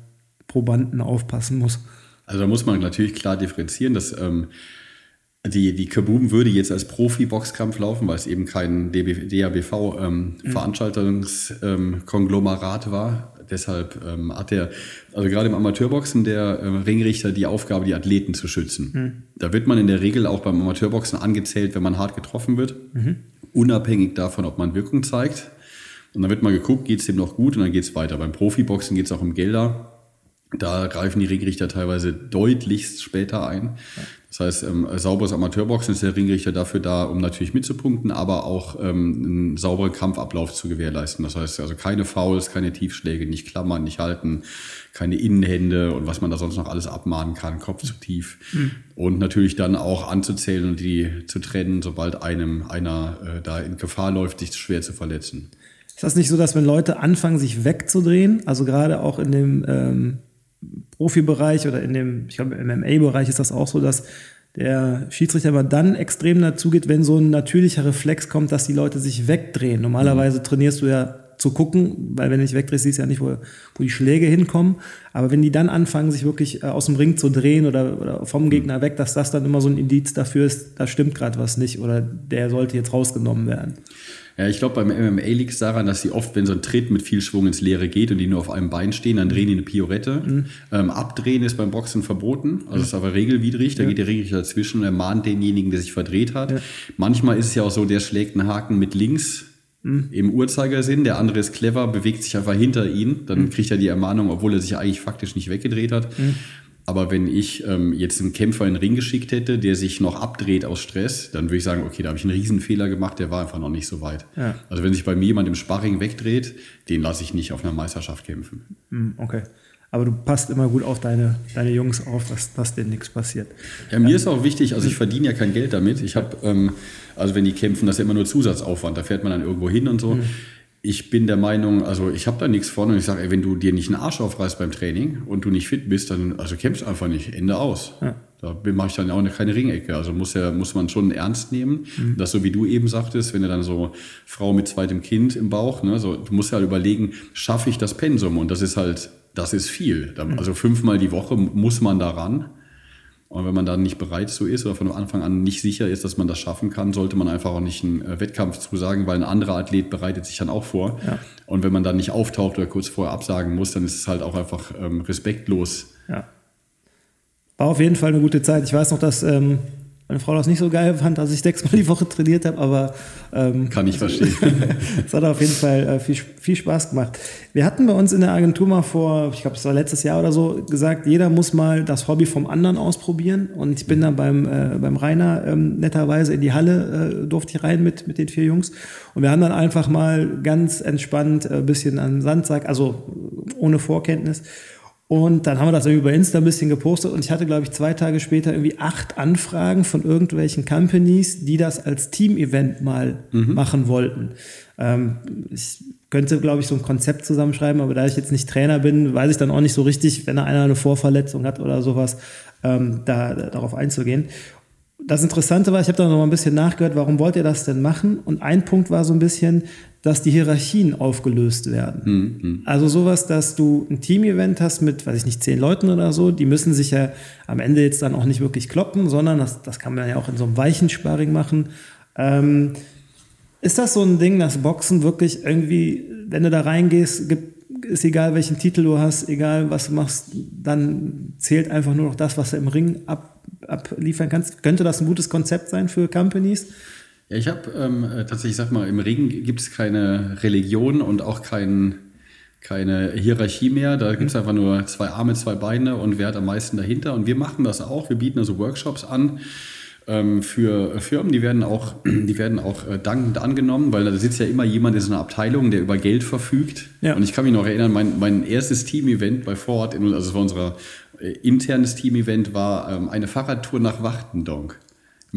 Probanden aufpassen muss. Also da muss man natürlich klar differenzieren, dass ähm, die, die Kaboom würde jetzt als Profi-Boxkampf laufen, weil es eben kein DABV-Veranstaltungskonglomerat ähm, mhm. ähm, war. Deshalb ähm, hat er, also gerade im Amateurboxen, der äh, Ringrichter die Aufgabe, die Athleten zu schützen. Mhm. Da wird man in der Regel auch beim Amateurboxen angezählt, wenn man hart getroffen wird, mhm. unabhängig davon, ob man Wirkung zeigt. Und dann wird mal geguckt, geht es dem noch gut und dann geht es weiter. Beim Profiboxen geht es auch um Gelder. Da greifen die Ringrichter teilweise deutlichst später ein. Das heißt, ähm, sauberes Amateurboxen ist der Ringrichter dafür da, um natürlich mitzupunkten, aber auch ähm, einen sauberen Kampfablauf zu gewährleisten. Das heißt also keine Fouls, keine Tiefschläge, nicht klammern, nicht halten, keine Innenhände und was man da sonst noch alles abmahnen kann, Kopf zu tief. Mhm. Und natürlich dann auch anzuzählen und die zu trennen, sobald einem einer äh, da in Gefahr läuft, sich schwer zu verletzen. Ist das nicht so, dass wenn Leute anfangen, sich wegzudrehen, also gerade auch in dem ähm Profibereich oder in dem, ich glaube, im MMA-Bereich ist das auch so, dass der Schiedsrichter aber dann extrem dazu geht, wenn so ein natürlicher Reflex kommt, dass die Leute sich wegdrehen. Normalerweise trainierst du ja zu gucken, weil wenn du dich wegdrehst, siehst du ja nicht, wo, wo die Schläge hinkommen. Aber wenn die dann anfangen, sich wirklich äh, aus dem Ring zu drehen oder, oder vom Gegner weg, dass das dann immer so ein Indiz dafür ist, da stimmt gerade was nicht oder der sollte jetzt rausgenommen werden. Ja, ich glaube, beim MMA liegt es daran, dass sie oft, wenn so ein Tritt mit viel Schwung ins Leere geht und die nur auf einem Bein stehen, dann drehen die eine Piorette. Mhm. Ähm, abdrehen ist beim Boxen verboten, also ist aber regelwidrig. Da ja. geht der Richter dazwischen und er mahnt denjenigen, der sich verdreht hat. Ja. Manchmal ist es ja auch so, der schlägt einen Haken mit links mhm. im Uhrzeigersinn, der andere ist clever, bewegt sich einfach hinter ihn, dann mhm. kriegt er die Ermahnung, obwohl er sich eigentlich faktisch nicht weggedreht hat. Mhm. Aber wenn ich ähm, jetzt einen Kämpfer in den Ring geschickt hätte, der sich noch abdreht aus Stress, dann würde ich sagen, okay, da habe ich einen Riesenfehler gemacht, der war einfach noch nicht so weit. Ja. Also wenn sich bei mir jemand im Sparring wegdreht, den lasse ich nicht auf einer Meisterschaft kämpfen. Hm, okay. Aber du passt immer gut auf deine, deine Jungs auf, dass, dass denen nichts passiert. Ja, mir ähm, ist auch wichtig, also ich verdiene ja kein Geld damit. Ich habe, ähm, also wenn die kämpfen, das ist ja immer nur Zusatzaufwand. Da fährt man dann irgendwo hin und so. Mhm ich bin der Meinung, also ich habe da nichts von und ich sage, wenn du dir nicht einen Arsch aufreißt beim Training und du nicht fit bist, dann also kämpfst einfach nicht. Ende aus. Ja. Da mache ich dann auch keine Ringecke. Also muss ja muss man schon ernst nehmen. Mhm. Das so wie du eben sagtest, wenn du dann so Frau mit zweitem Kind im Bauch, ne, so du musst ja halt überlegen, schaffe ich das Pensum und das ist halt das ist viel. Mhm. Also fünfmal die Woche muss man daran. Und wenn man dann nicht bereit so ist oder von Anfang an nicht sicher ist, dass man das schaffen kann, sollte man einfach auch nicht einen äh, Wettkampf zusagen, weil ein anderer Athlet bereitet sich dann auch vor. Ja. Und wenn man dann nicht auftaucht oder kurz vorher absagen muss, dann ist es halt auch einfach ähm, respektlos. Ja. War auf jeden Fall eine gute Zeit. Ich weiß noch, dass ähm, meine Frau das nicht so geil fand, dass ich sechsmal die Woche trainiert habe, aber ähm, kann ich verstehen. es hat auf jeden Fall äh, viel, viel Spaß gemacht. Wir hatten bei uns in der Agentur mal vor, ich glaube, es war letztes Jahr oder so, gesagt, jeder muss mal das Hobby vom anderen ausprobieren. Und ich bin dann beim, äh, beim Rainer ähm, netterweise in die Halle, äh, durfte ich rein mit, mit den vier Jungs. Und wir haben dann einfach mal ganz entspannt ein äh, bisschen an Sandsack, also ohne Vorkenntnis und dann haben wir das irgendwie bei Insta ein bisschen gepostet und ich hatte, glaube ich, zwei Tage später irgendwie acht Anfragen von irgendwelchen Companies, die das als Team-Event mal mhm. machen wollten. Ähm, ich könnte, glaube ich, so ein Konzept zusammenschreiben, aber da ich jetzt nicht Trainer bin, weiß ich dann auch nicht so richtig, wenn einer eine Vorverletzung hat oder sowas, ähm, da, darauf einzugehen das Interessante war, ich habe da noch mal ein bisschen nachgehört, warum wollt ihr das denn machen? Und ein Punkt war so ein bisschen, dass die Hierarchien aufgelöst werden. Mhm. Also sowas, dass du ein Team-Event hast mit, weiß ich nicht, zehn Leuten oder so, die müssen sich ja am Ende jetzt dann auch nicht wirklich kloppen, sondern das, das kann man ja auch in so einem weichen Sparring machen. Ähm, ist das so ein Ding, dass Boxen wirklich irgendwie, wenn du da reingehst, gibt, ist egal, welchen Titel du hast, egal was du machst, dann zählt einfach nur noch das, was du im Ring ab, abliefern kannst. Könnte das ein gutes Konzept sein für Companies? Ja, ich habe ähm, äh, tatsächlich, sag mal, im Ring gibt es keine Religion und auch kein, keine Hierarchie mehr. Da gibt es mhm. einfach nur zwei Arme, zwei Beine und wer hat am meisten dahinter. Und wir machen das auch. Wir bieten also Workshops an ähm, für Firmen, die werden auch, die werden auch äh, dankend angenommen, weil da sitzt ja immer jemand in so einer Abteilung, der über Geld verfügt. Ja. Und ich kann mich noch erinnern, mein, mein erstes Team-Event bei Ford, also es war unser äh, internes Team-Event, war ähm, eine Fahrradtour nach Wachtendonk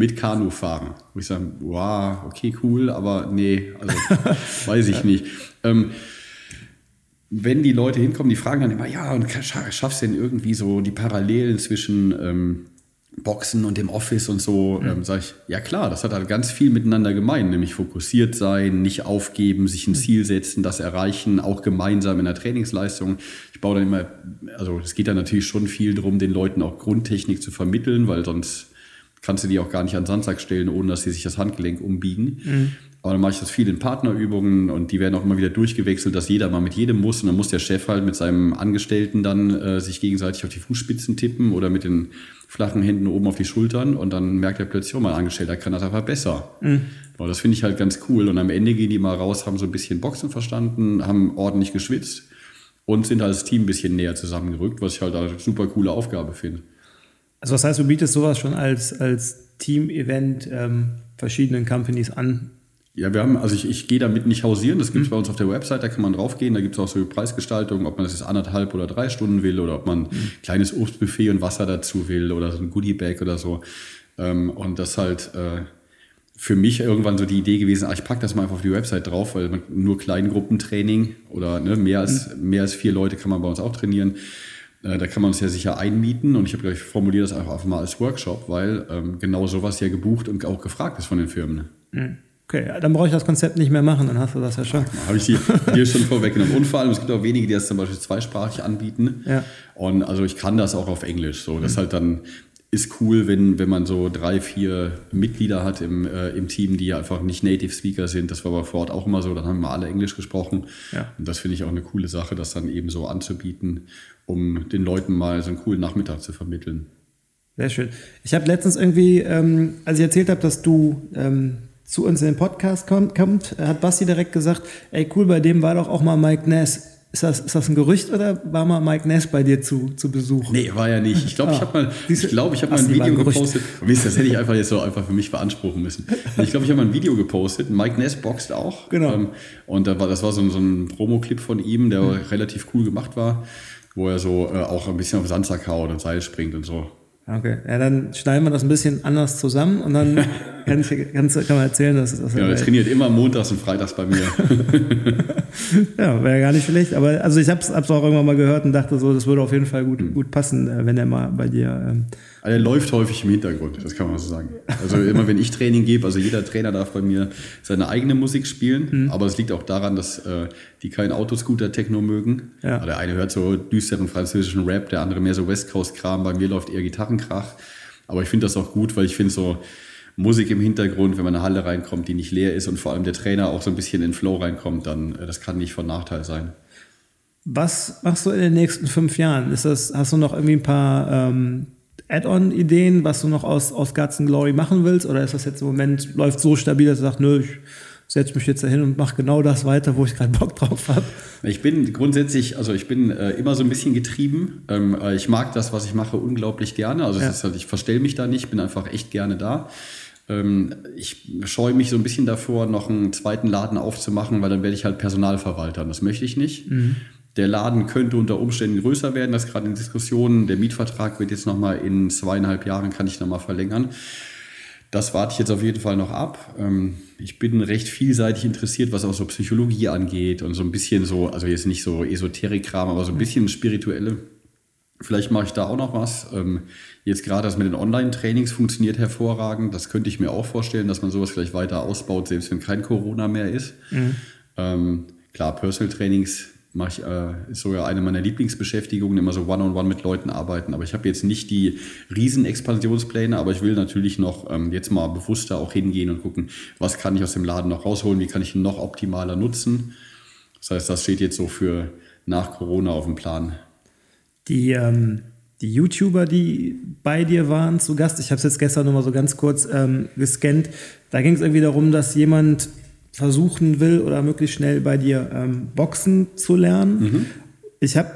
mit Kanufahren. Wo ich sage, wow, okay, cool, aber nee, also weiß ich nicht. Ähm, wenn die Leute hinkommen, die fragen dann immer, ja, und schaffst du denn irgendwie so die Parallelen zwischen ähm, Boxen und dem Office und so, mhm. ähm, sage ich, ja klar, das hat halt ganz viel miteinander gemein, nämlich fokussiert sein, nicht aufgeben, sich ein mhm. Ziel setzen, das erreichen, auch gemeinsam in der Trainingsleistung. Ich baue dann immer, also es geht da natürlich schon viel darum, den Leuten auch Grundtechnik zu vermitteln, weil sonst kannst du die auch gar nicht an den Sandsack stellen, ohne dass sie sich das Handgelenk umbiegen. Mhm. Aber dann mache ich das viel in Partnerübungen und die werden auch immer wieder durchgewechselt, dass jeder mal mit jedem muss. Und dann muss der Chef halt mit seinem Angestellten dann äh, sich gegenseitig auf die Fußspitzen tippen oder mit den flachen Händen oben auf die Schultern. Und dann merkt er plötzlich, oh, mein Angestellter kann das einfach besser. Mhm. Und das finde ich halt ganz cool. Und am Ende gehen die mal raus, haben so ein bisschen Boxen verstanden, haben ordentlich geschwitzt und sind als Team ein bisschen näher zusammengerückt, was ich halt eine super coole Aufgabe finde. Also das heißt, du bietest sowas schon als, als Team-Event ähm, verschiedenen Companies an? Ja, wir haben, also ich, ich gehe damit nicht hausieren, das gibt es mhm. bei uns auf der Website, da kann man draufgehen, da gibt es auch so Preisgestaltung, ob man das jetzt anderthalb oder drei Stunden will oder ob man mhm. kleines Obstbuffet und Wasser dazu will oder so ein Goodiebag oder so. Ähm, und das halt äh, für mich irgendwann so die Idee gewesen, ach, ich packe das mal einfach auf die Website drauf, weil man, nur Kleingruppentraining oder ne, mehr, als, mhm. mehr als vier Leute kann man bei uns auch trainieren. Äh, da kann man es ja sicher einmieten und ich habe gleich formuliert das einfach mal als Workshop, weil ähm, genau sowas ja gebucht und auch gefragt ist von den Firmen. Mhm. Okay, dann brauche ich das Konzept nicht mehr machen, dann hast du das ja schon. Habe ich dir, dir schon vorweggenommen. Und vor allem, es gibt auch wenige, die das zum Beispiel zweisprachig anbieten. Ja. Und also ich kann das auch auf Englisch. So, das mhm. halt dann ist cool, wenn, wenn man so drei, vier Mitglieder hat im, äh, im Team, die einfach nicht Native Speaker sind. Das war aber vor Ort auch immer so. Dann haben wir alle Englisch gesprochen. Ja. Und das finde ich auch eine coole Sache, das dann eben so anzubieten, um den Leuten mal so einen coolen Nachmittag zu vermitteln. Sehr schön. Ich habe letztens irgendwie, ähm, als ich erzählt habe, dass du ähm, zu uns in den Podcast kommt, kommt, hat Basti direkt gesagt, ey cool, bei dem war doch auch mal Mike Ness. Ist das, ist das ein Gerücht oder war mal Mike Ness bei dir zu, zu Besuch? Nee, war ja nicht. Ich glaube, ah, ich habe mal, ich glaub, ich hab mal ein Video gepostet. Mist, das hätte ich einfach jetzt so einfach für mich beanspruchen müssen. Ich glaube, ich habe mal ein Video gepostet. Mike Ness boxt auch. Genau. Ähm, und da war, das war so, so ein Promo-Clip von ihm, der mhm. relativ cool gemacht war, wo er so äh, auch ein bisschen auf Sandsack haut und Seil springt und so. Okay, ja, dann schneiden wir das ein bisschen anders zusammen und dann kann, ich, kann, kann man erzählen, dass das. Ja, er trainiert immer montags und freitags bei mir. ja, wäre gar nicht schlecht. Aber also ich habe es auch irgendwann mal gehört und dachte so, das würde auf jeden Fall gut, hm. gut passen, äh, wenn er mal bei dir ähm, also er läuft häufig im Hintergrund, das kann man so sagen. Also immer wenn ich Training gebe, also jeder Trainer darf bei mir seine eigene Musik spielen, mhm. aber es liegt auch daran, dass äh, die keinen Autoscooter-Techno mögen. Ja. Der eine hört so düsteren französischen Rap, der andere mehr so West Coast-Kram, bei mir läuft eher Gitarrenkrach. Aber ich finde das auch gut, weil ich finde so Musik im Hintergrund, wenn man in eine Halle reinkommt, die nicht leer ist und vor allem der Trainer auch so ein bisschen in Flow reinkommt, dann äh, das kann nicht von Nachteil sein. Was machst du in den nächsten fünf Jahren? Ist das, hast du noch irgendwie ein paar ähm Add-on-Ideen, was du noch aus, aus Guts Glory machen willst? Oder ist das jetzt im Moment, läuft so stabil, dass du sagst, nö, ich setze mich jetzt dahin und mache genau das weiter, wo ich gerade Bock drauf habe? Ich bin grundsätzlich, also ich bin äh, immer so ein bisschen getrieben. Ähm, äh, ich mag das, was ich mache, unglaublich gerne. Also ja. halt, ich verstelle mich da nicht, bin einfach echt gerne da. Ähm, ich scheue mich so ein bisschen davor, noch einen zweiten Laden aufzumachen, weil dann werde ich halt Personalverwalter. Das möchte ich nicht. Mhm. Der Laden könnte unter Umständen größer werden, das ist gerade in Diskussionen. Der Mietvertrag wird jetzt nochmal in zweieinhalb Jahren, kann ich nochmal verlängern. Das warte ich jetzt auf jeden Fall noch ab. Ähm, ich bin recht vielseitig interessiert, was auch so Psychologie angeht und so ein bisschen so, also jetzt nicht so Esoterik-Kram, aber so ein bisschen spirituelle. Vielleicht mache ich da auch noch was. Ähm, jetzt gerade das mit den Online-Trainings funktioniert hervorragend. Das könnte ich mir auch vorstellen, dass man sowas vielleicht weiter ausbaut, selbst wenn kein Corona mehr ist. Mhm. Ähm, klar, Personal Trainings mache ich, äh, ist sogar eine meiner Lieblingsbeschäftigungen, immer so One-on-One -on -one mit Leuten arbeiten. Aber ich habe jetzt nicht die riesen Expansionspläne, aber ich will natürlich noch ähm, jetzt mal bewusster auch hingehen und gucken, was kann ich aus dem Laden noch rausholen, wie kann ich ihn noch optimaler nutzen. Das heißt, das steht jetzt so für nach Corona auf dem Plan. Die, ähm, die YouTuber, die bei dir waren zu Gast, ich habe es jetzt gestern nochmal so ganz kurz ähm, gescannt, da ging es irgendwie darum, dass jemand versuchen will oder möglichst schnell bei dir ähm, Boxen zu lernen. Mhm. Ich habe,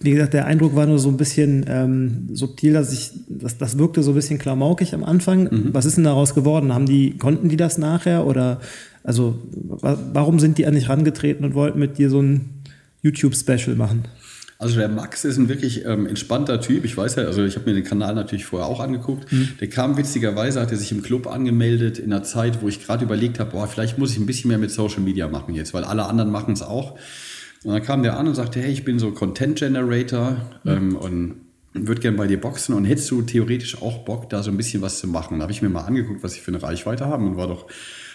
wie gesagt, der Eindruck war nur so ein bisschen ähm, subtil, dass ich, das, das wirkte so ein bisschen klamaukig am Anfang. Mhm. Was ist denn daraus geworden? Haben die, konnten die das nachher oder also warum sind die an dich rangetreten und wollten mit dir so ein YouTube-Special machen? Also der Max ist ein wirklich ähm, entspannter Typ. Ich weiß ja, also ich habe mir den Kanal natürlich vorher auch angeguckt. Mhm. Der kam witzigerweise, hat er sich im Club angemeldet in einer Zeit, wo ich gerade überlegt habe, boah, vielleicht muss ich ein bisschen mehr mit Social Media machen jetzt, weil alle anderen machen es auch. Und dann kam der an und sagte, hey, ich bin so Content Generator mhm. ähm, und würde gerne bei dir boxen und hättest du theoretisch auch Bock, da so ein bisschen was zu machen. Da habe ich mir mal angeguckt, was ich für eine Reichweite habe und war doch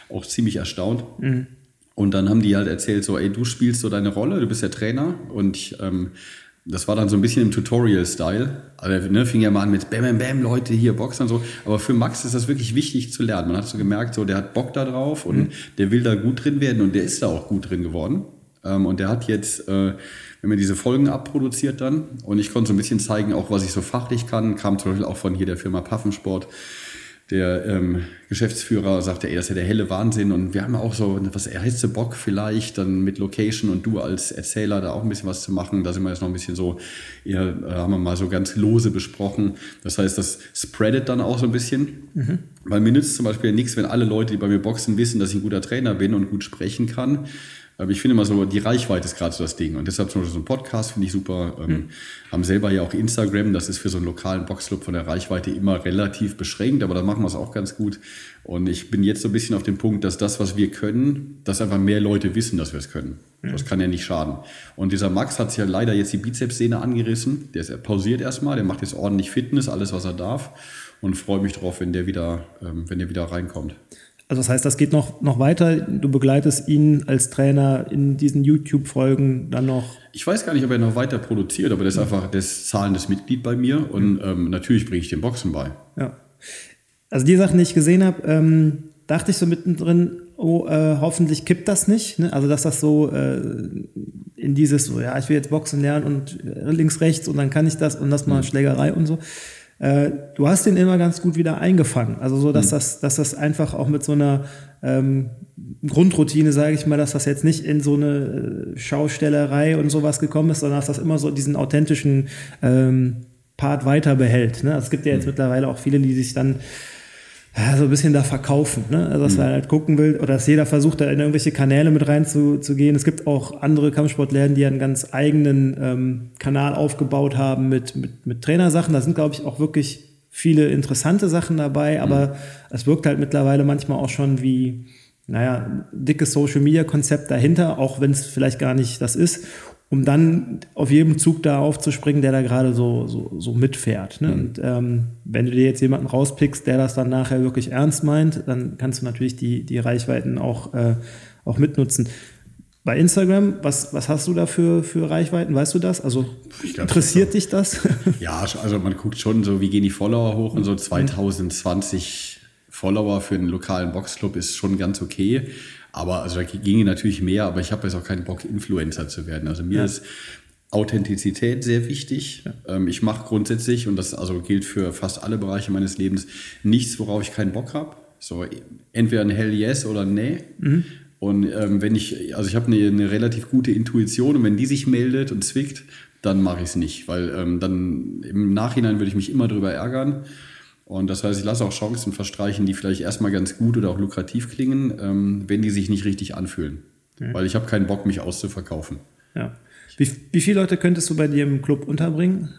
auch ziemlich erstaunt. Mhm. Und dann haben die halt erzählt, so, ey, du spielst so deine Rolle, du bist der Trainer und ich ähm, das war dann so ein bisschen im Tutorial-Style. Also ne, fing ja mal an mit Bam, Bam, Bam, Leute hier Boxen und so. Aber für Max ist das wirklich wichtig zu lernen. Man hat so gemerkt, so der hat Bock da drauf und mhm. der will da gut drin werden und der ist da auch gut drin geworden. Ähm, und der hat jetzt, äh, wenn man diese Folgen abproduziert dann und ich konnte so ein bisschen zeigen, auch was ich so fachlich kann, kam zum Beispiel auch von hier der Firma Paffensport der ähm, Geschäftsführer sagte, ey, das ist ja der helle Wahnsinn und wir haben auch so, was er hätte Bock vielleicht dann mit Location und du als Erzähler da auch ein bisschen was zu machen. Da sind wir jetzt noch ein bisschen so, eher, äh, haben wir mal so ganz lose besprochen. Das heißt, das spreadet dann auch so ein bisschen. Mhm. Weil mir nützt zum Beispiel nichts, wenn alle Leute, die bei mir boxen, wissen, dass ich ein guter Trainer bin und gut sprechen kann. Aber ich finde immer so, die Reichweite ist gerade so das Ding. Und deshalb zum Beispiel so ein Podcast finde ich super. Ähm, mhm. Haben selber ja auch Instagram. Das ist für so einen lokalen Boxclub von der Reichweite immer relativ beschränkt, aber da machen wir es auch ganz gut. Und ich bin jetzt so ein bisschen auf dem Punkt, dass das, was wir können, dass einfach mehr Leute wissen, dass wir es können. Mhm. Das kann ja nicht schaden. Und dieser Max hat sich ja leider jetzt die Bizepssehne angerissen. Der ist pausiert erstmal, der macht jetzt ordentlich Fitness, alles, was er darf. Und freue mich drauf, wenn der wieder, ähm, wenn der wieder reinkommt. Also das heißt, das geht noch, noch weiter. Du begleitest ihn als Trainer in diesen YouTube-Folgen dann noch. Ich weiß gar nicht, ob er noch weiter produziert, aber der ist einfach das zahlendes Mitglied bei mir und ähm, natürlich bringe ich dem Boxen bei. Ja. Also die Sachen, die ich gesehen habe, ähm, dachte ich so mittendrin, oh, äh, hoffentlich kippt das nicht. Ne? Also dass das so äh, in dieses, so, ja, ich will jetzt Boxen lernen und äh, links, rechts und dann kann ich das und das mal mhm. Schlägerei und so. Äh, du hast den immer ganz gut wieder eingefangen. Also so, dass, mhm. das, dass das einfach auch mit so einer ähm, Grundroutine, sage ich mal, dass das jetzt nicht in so eine äh, Schaustellerei und sowas gekommen ist, sondern dass das immer so diesen authentischen ähm, Part weiter behält. Ne? Es gibt ja jetzt mhm. mittlerweile auch viele, die sich dann ja, so ein bisschen da verkaufen. Ne? Also, dass mhm. er halt gucken will oder dass jeder versucht, da in irgendwelche Kanäle mit reinzugehen. Es gibt auch andere Kampfsportläden, die einen ganz eigenen ähm, Kanal aufgebaut haben mit, mit, mit Trainersachen. Da sind, glaube ich, auch wirklich viele interessante Sachen dabei, aber mhm. es wirkt halt mittlerweile manchmal auch schon wie, naja, dickes Social Media Konzept dahinter, auch wenn es vielleicht gar nicht das ist um dann auf jedem Zug da aufzuspringen, der da gerade so, so, so mitfährt. Ne? Mhm. Und ähm, wenn du dir jetzt jemanden rauspickst, der das dann nachher wirklich ernst meint, dann kannst du natürlich die, die Reichweiten auch, äh, auch mitnutzen. Bei Instagram, was, was hast du da für, für Reichweiten? Weißt du das? Also glaub, interessiert dich das? Ja, also man guckt schon so, wie gehen die Follower hoch und so 2020 mhm. Follower für einen lokalen Boxclub ist schon ganz okay. Aber also da ginge natürlich mehr, aber ich habe jetzt auch keinen Bock, Influencer zu werden. Also mir ja. ist Authentizität sehr wichtig. Ähm, ich mache grundsätzlich, und das also gilt für fast alle Bereiche meines Lebens, nichts, worauf ich keinen Bock habe. So entweder ein Hell Yes oder Nee. Mhm. Und ähm, wenn ich, also ich habe eine, eine, relativ gute Intuition und wenn die sich meldet und zwickt, dann mache ich es nicht, weil ähm, dann im Nachhinein würde ich mich immer darüber ärgern. Und das heißt, ich lasse auch Chancen verstreichen, die vielleicht erstmal ganz gut oder auch lukrativ klingen, ähm, wenn die sich nicht richtig anfühlen. Okay. Weil ich habe keinen Bock, mich auszuverkaufen. Ja. Wie, wie viele Leute könntest du bei dir im Club unterbringen?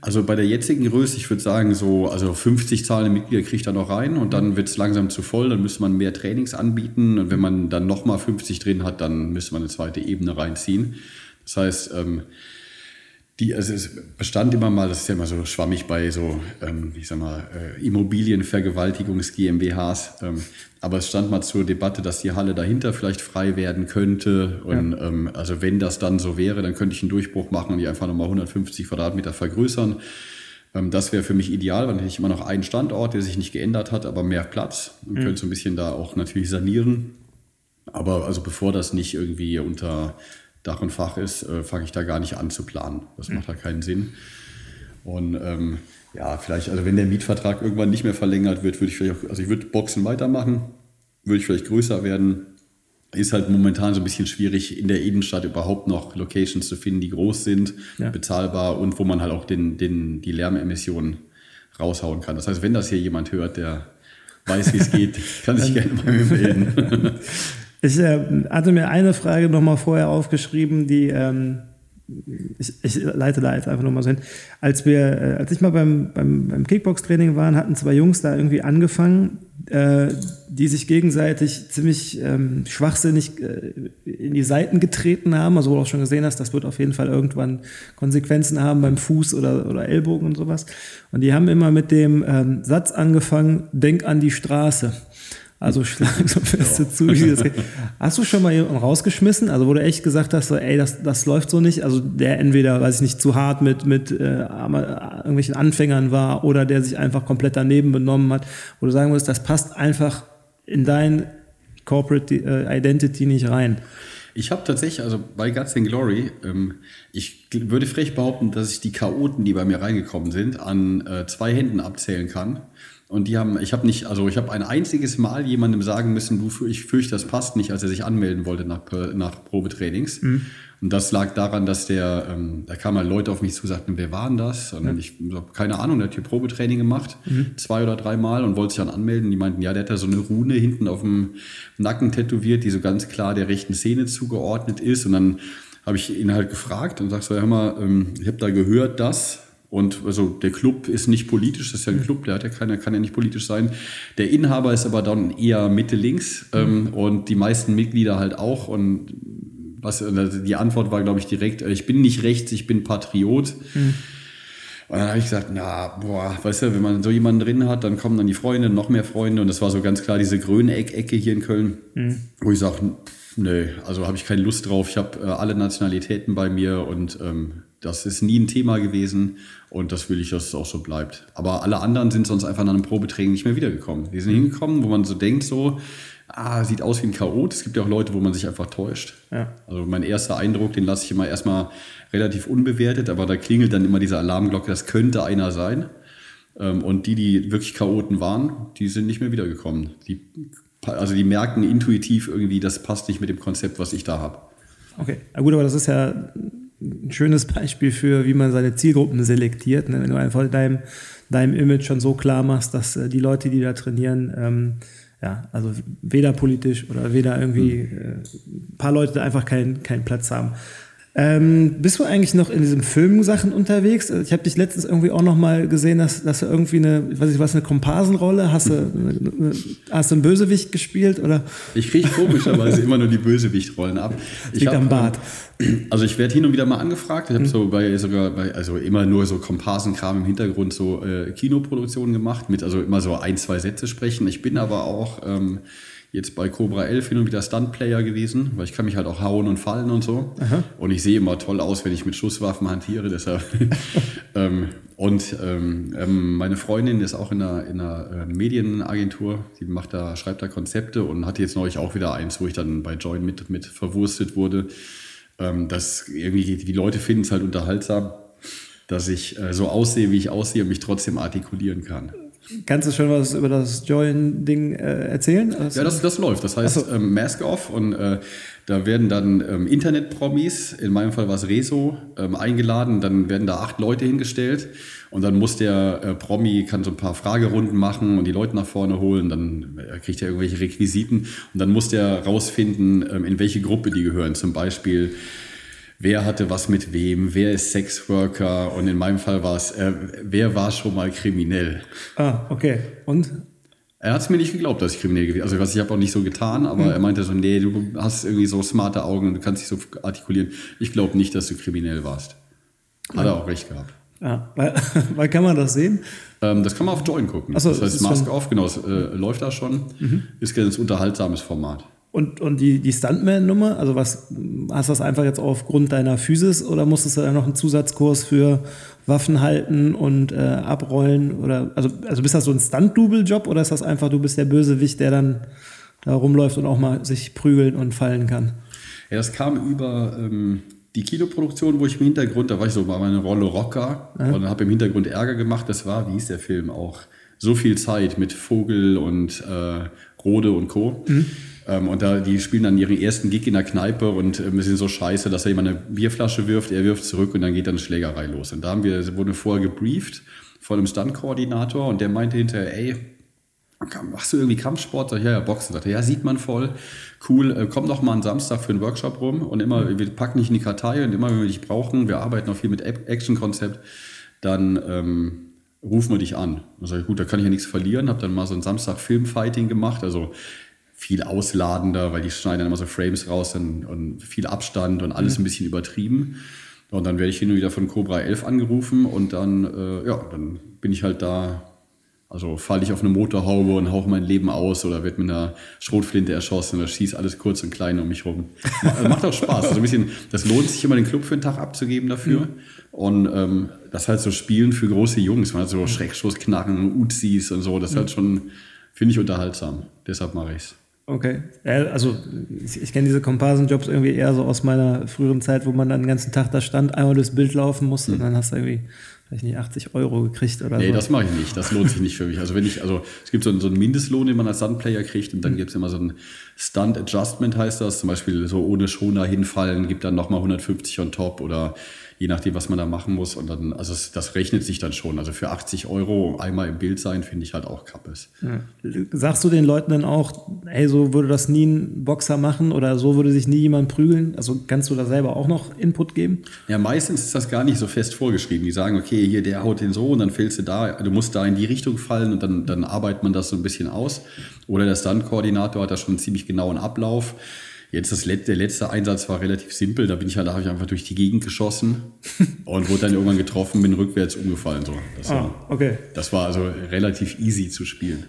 also bei der jetzigen Größe, ich würde sagen, so also 50 zahlende Mitglieder kriegt er noch rein und dann wird es langsam zu voll, dann müsste man mehr Trainings anbieten und wenn man dann nochmal 50 drin hat, dann müsste man eine zweite Ebene reinziehen. Das heißt, ähm, die, also es bestand immer mal, das ist ja immer so schwammig bei so, ähm, ich sag mal, äh, Immobilienvergewaltigungs-GmbHs, ähm, aber es stand mal zur Debatte, dass die Halle dahinter vielleicht frei werden könnte. Und ja. ähm, also wenn das dann so wäre, dann könnte ich einen Durchbruch machen und die einfach nochmal 150 Quadratmeter vergrößern. Ähm, das wäre für mich ideal, weil dann hätte ich immer noch einen Standort, der sich nicht geändert hat, aber mehr Platz und mhm. könnte so ein bisschen da auch natürlich sanieren. Aber also bevor das nicht irgendwie unter Dach und Fach ist, äh, fange ich da gar nicht an zu planen. Das mhm. macht da keinen Sinn. Und ähm, ja, vielleicht, also wenn der Mietvertrag irgendwann nicht mehr verlängert wird, würde ich vielleicht auch, also ich würde Boxen weitermachen, würde ich vielleicht größer werden. Ist halt momentan so ein bisschen schwierig, in der Innenstadt überhaupt noch Locations zu finden, die groß sind, ja. bezahlbar und wo man halt auch den, den, die Lärmemissionen raushauen kann. Das heißt, wenn das hier jemand hört, der weiß, wie es geht, kann sich gerne bei mir melden. Ich äh, hatte mir eine Frage nochmal vorher aufgeschrieben, die ähm, ich, ich, leite da jetzt einfach nochmal so hin. Als wir, äh, als ich mal beim, beim, beim Kickbox-Training waren, hatten zwei Jungs da irgendwie angefangen, äh, die sich gegenseitig ziemlich ähm, schwachsinnig äh, in die Seiten getreten haben. Also wo du auch schon gesehen hast, das wird auf jeden Fall irgendwann Konsequenzen haben beim Fuß oder, oder Ellbogen und sowas. Und die haben immer mit dem ähm, Satz angefangen, denk an die Straße. Also schlag so feste zu. wie das geht. Hast du schon mal jemanden rausgeschmissen? Also wo du echt gesagt hast, ey, das, das läuft so nicht. Also der entweder, weiß ich nicht, zu hart mit, mit äh, irgendwelchen Anfängern war oder der sich einfach komplett daneben benommen hat, wo du sagen musst, das passt einfach in dein Corporate äh, Identity nicht rein. Ich habe tatsächlich, also bei Guts and Glory, ähm, ich würde frech behaupten, dass ich die Chaoten, die bei mir reingekommen sind, an äh, zwei Händen abzählen kann. Und die haben, ich habe nicht, also ich habe ein einziges Mal jemandem sagen müssen, du, ich fürchte, das passt nicht, als er sich anmelden wollte nach, nach Probetrainings. Mhm. Und das lag daran, dass der, ähm, da kamen halt Leute auf mich zu, sagten, wer waren das? Und ja. ich habe keine Ahnung, der hat hier Probetraining gemacht, mhm. zwei oder dreimal und wollte sich dann anmelden. Die meinten, ja, der hat da so eine Rune hinten auf dem Nacken tätowiert, die so ganz klar der rechten Szene zugeordnet ist. Und dann habe ich ihn halt gefragt und sag so, hör mal, ähm, ich habe da gehört, dass und also der Club ist nicht politisch, das ist ja ein Club, der hat ja keine, kann ja nicht politisch sein. Der Inhaber ist aber dann eher Mitte links ähm, und die meisten Mitglieder halt auch. Und was also die Antwort war, glaube ich, direkt: Ich bin nicht rechts, ich bin Patriot. Mhm. Und dann habe ich gesagt, na, boah, weißt du, wenn man so jemanden drin hat, dann kommen dann die Freunde, noch mehr Freunde. Und das war so ganz klar diese Gröneck-Ecke hier in Köln, mhm. wo ich sage, nö, also habe ich keine Lust drauf. Ich habe äh, alle Nationalitäten bei mir und ähm, das ist nie ein Thema gewesen und das will ich, dass es auch so bleibt. Aber alle anderen sind sonst einfach nach einem Probetraining nicht mehr wiedergekommen. Die sind hingekommen, wo man so denkt, so, ah, sieht aus wie ein Chaot. Es gibt ja auch Leute, wo man sich einfach täuscht. Ja. Also mein erster Eindruck, den lasse ich immer erstmal relativ unbewertet, aber da klingelt dann immer diese Alarmglocke, das könnte einer sein. Ähm, und die, die wirklich Chaoten waren, die sind nicht mehr wiedergekommen. Die, also die merken intuitiv irgendwie, das passt nicht mit dem Konzept, was ich da habe. Okay, na gut, aber das ist ja ein schönes Beispiel für, wie man seine Zielgruppen selektiert. Ne? Wenn du einfach deinem, deinem Image schon so klar machst, dass äh, die Leute, die da trainieren, ähm, ja, also weder politisch oder weder irgendwie mhm. äh, ein paar Leute einfach keinen keinen Platz haben. Ähm, bist du eigentlich noch in diesen Filmsachen unterwegs? Ich habe dich letztens irgendwie auch noch mal gesehen, dass, dass du irgendwie eine, ich weiß nicht was, eine Komparsenrolle, hast du, eine, hast du einen Bösewicht gespielt oder? Ich kriege komischerweise immer nur die Bösewichtrollen ab. Ich Liegt hab, am Bart. Ähm, also ich werde hin und wieder mal angefragt. Ich habe mhm. so bei sogar bei, also immer nur so Komparsenkram im Hintergrund so äh, Kinoproduktionen gemacht mit also immer so ein zwei Sätze sprechen. Ich bin aber auch ähm, jetzt bei Cobra 11 hin und wieder Stuntplayer gewesen, weil ich kann mich halt auch hauen und fallen und so. Aha. Und ich sehe immer toll aus, wenn ich mit Schusswaffen hantiere, deshalb. ähm, und ähm, ähm, meine Freundin ist auch in einer, in einer äh, Medienagentur, die macht da, schreibt da Konzepte und hatte jetzt neulich auch wieder eins, wo ich dann bei Join mit, mit verwurstet wurde. Ähm, dass irgendwie die Leute finden es halt unterhaltsam, dass ich äh, so aussehe, wie ich aussehe und mich trotzdem artikulieren kann. Kannst du schon was über das Join-Ding äh, erzählen? Also ja, das, das läuft. Das heißt so. ähm, Mask Off und äh, da werden dann ähm, Internet-Promis, in meinem Fall war es Rezo, ähm, eingeladen. Dann werden da acht Leute hingestellt und dann muss der äh, Promi, kann so ein paar Fragerunden machen und die Leute nach vorne holen. Dann äh, kriegt er irgendwelche Requisiten und dann muss der rausfinden, ähm, in welche Gruppe die gehören. Zum Beispiel wer hatte was mit wem, wer ist Sexworker und in meinem Fall war es, äh, wer war schon mal kriminell. Ah, okay. Und? Er hat es mir nicht geglaubt, dass ich kriminell gewesen bin. Also ich habe auch nicht so getan, aber mhm. er meinte so, nee, du hast irgendwie so smarte Augen und du kannst dich so artikulieren. Ich glaube nicht, dass du kriminell warst. Hat er auch recht gehabt. Ja, weil, weil kann man das sehen? Ähm, das kann man auf Join gucken. So, das heißt Mask Off, genau, es äh, läuft da schon. Mhm. Ist ein unterhaltsames Format. Und, und die, die Stuntman-Nummer, also was, hast du das einfach jetzt aufgrund deiner Physis oder musstest du da noch einen Zusatzkurs für Waffen halten und äh, abrollen? Oder, also, also bist das so ein Stunt-Double-Job oder ist das einfach, du bist der Bösewicht, der dann da rumläuft und auch mal sich prügeln und fallen kann? Ja, das kam über ähm, die Kinoproduktion, wo ich im Hintergrund, da war ich so bei meiner Rolle Rocker Aha. und habe im Hintergrund Ärger gemacht. Das war, wie hieß der Film auch? So viel Zeit mit Vogel und äh, Rode und Co. Mhm. Ähm, und da, die spielen dann ihren ersten Gig in der Kneipe und ähm, sind so scheiße, dass er jemand eine Bierflasche wirft, er wirft zurück und dann geht dann eine Schlägerei los. Und da haben wir, wurde vorher gebrieft von einem Stunt-Koordinator und der meinte hinterher, ey, machst du irgendwie Kampfsport? Sag ich, ja, ja, Boxen. Sagt er, ja, sieht man voll. Cool, äh, komm doch mal einen Samstag für einen Workshop rum und immer, wir packen dich in die Kartei und immer, wenn wir dich brauchen, wir arbeiten auch viel mit Action-Konzept, dann ähm, rufen wir dich an. Dann sage ich, gut, da kann ich ja nichts verlieren. Habe dann mal so einen Samstag Filmfighting gemacht, also viel ausladender, weil die schneiden immer so Frames raus und, und viel Abstand und alles mhm. ein bisschen übertrieben. Und dann werde ich hin und wieder von Cobra 11 angerufen und dann, äh, ja, dann bin ich halt da Also falle ich auf eine Motorhaube und hauche mein Leben aus oder wird mit einer Schrotflinte erschossen oder schießt alles kurz und klein um mich rum. Macht auch Spaß. Also ein bisschen, das lohnt sich immer, den Club für einen Tag abzugeben dafür. Mhm. Und ähm, das halt so Spielen für große Jungs, man hat so Schreckschussknarren, Uzis und so, das ist halt schon, finde ich, unterhaltsam. Deshalb mache ich es. Okay. Also ich, ich kenne diese Komparsenjobs irgendwie eher so aus meiner früheren Zeit, wo man dann den ganzen Tag da stand, einmal durchs Bild laufen musste mhm. und dann hast du irgendwie weiß nicht, 80 Euro gekriegt oder nee, so. Nee, das mache ich nicht. Das lohnt sich nicht für mich. Also wenn ich, also es gibt so einen, so einen Mindestlohn, den man als Stuntplayer kriegt und dann mhm. gibt es immer so ein Stunt Adjustment heißt das. Zum Beispiel so ohne Schoner hinfallen, gibt dann nochmal 150 on top oder je nachdem, was man da machen muss. Und dann, also das rechnet sich dann schon. Also für 80 Euro einmal im Bild sein, finde ich halt auch kappes. Ja. Sagst du den Leuten dann auch, hey, so würde das nie ein Boxer machen oder so würde sich nie jemand prügeln? Also kannst du da selber auch noch Input geben? Ja, meistens ist das gar nicht so fest vorgeschrieben. Die sagen, okay, hier, der haut den so und dann fällst du da, du musst da in die Richtung fallen und dann, dann arbeitet man das so ein bisschen aus. Oder der Stunt-Koordinator hat da schon einen ziemlich genauen Ablauf. Jetzt das letzte, der letzte Einsatz war relativ simpel. Da bin ich halt, da habe ich einfach durch die Gegend geschossen und wurde dann irgendwann getroffen, bin rückwärts umgefallen. So. Das, ah, war, okay. das war also relativ easy zu spielen.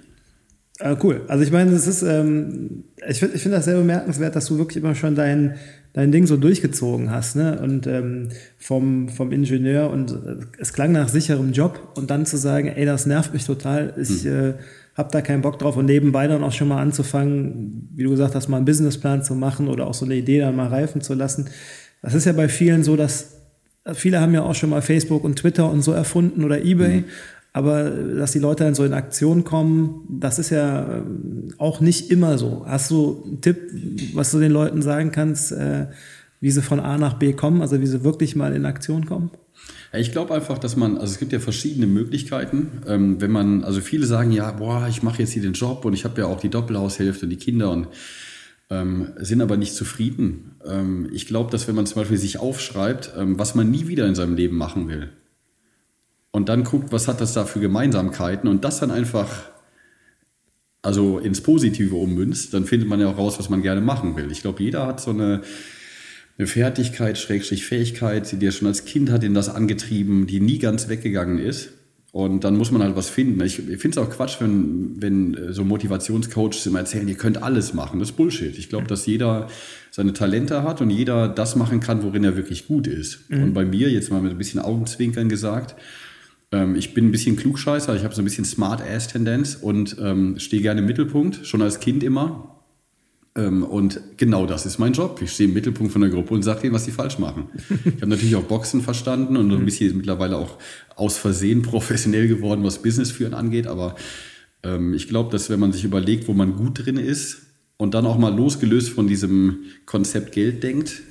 Ah, cool. Also ich meine, das ist, ähm, ich finde ich find das sehr bemerkenswert, dass du wirklich immer schon dein, dein Ding so durchgezogen hast, ne? Und ähm, vom, vom Ingenieur und äh, es klang nach sicherem Job und dann zu sagen, ey, das nervt mich total, ich hm. äh, habe da keinen Bock drauf und nebenbei dann auch schon mal anzufangen, wie du gesagt hast, mal einen Businessplan zu machen oder auch so eine Idee dann mal reifen zu lassen. Das ist ja bei vielen so, dass viele haben ja auch schon mal Facebook und Twitter und so erfunden oder eBay, mhm. aber dass die Leute dann so in Aktion kommen, das ist ja ähm, auch nicht immer so. Hast du einen Tipp, was du den Leuten sagen kannst, äh, wie sie von A nach B kommen, also wie sie wirklich mal in Aktion kommen? Ich glaube einfach, dass man, also es gibt ja verschiedene Möglichkeiten. Ähm, wenn man, also viele sagen ja, boah, ich mache jetzt hier den Job und ich habe ja auch die Doppelhaushälfte und die Kinder und ähm, sind aber nicht zufrieden. Ähm, ich glaube, dass wenn man zum Beispiel sich aufschreibt, ähm, was man nie wieder in seinem Leben machen will, und dann guckt, was hat das da für Gemeinsamkeiten und das dann einfach also ins Positive ummünzt, dann findet man ja auch raus, was man gerne machen will. Ich glaube, jeder hat so eine eine Fertigkeit, Schrägstrich Fähigkeit, die er schon als Kind hat, in das angetrieben, die nie ganz weggegangen ist. Und dann muss man halt was finden. Ich, ich finde es auch Quatsch, wenn, wenn äh, so Motivationscoaches immer erzählen, ihr könnt alles machen. Das ist Bullshit. Ich glaube, dass jeder seine Talente hat und jeder das machen kann, worin er wirklich gut ist. Mhm. Und bei mir, jetzt mal mit ein bisschen Augenzwinkern gesagt, ähm, ich bin ein bisschen Klugscheißer, ich habe so ein bisschen Smart-Ass-Tendenz und ähm, stehe gerne im Mittelpunkt, schon als Kind immer. Ähm, und genau das ist mein Job. Ich stehe im Mittelpunkt von der Gruppe und sage denen, was sie falsch machen. Ich habe natürlich auch Boxen verstanden und ein bisschen mittlerweile auch aus Versehen professionell geworden, was Business führen angeht. Aber ähm, ich glaube, dass wenn man sich überlegt, wo man gut drin ist und dann auch mal losgelöst von diesem Konzept Geld denkt,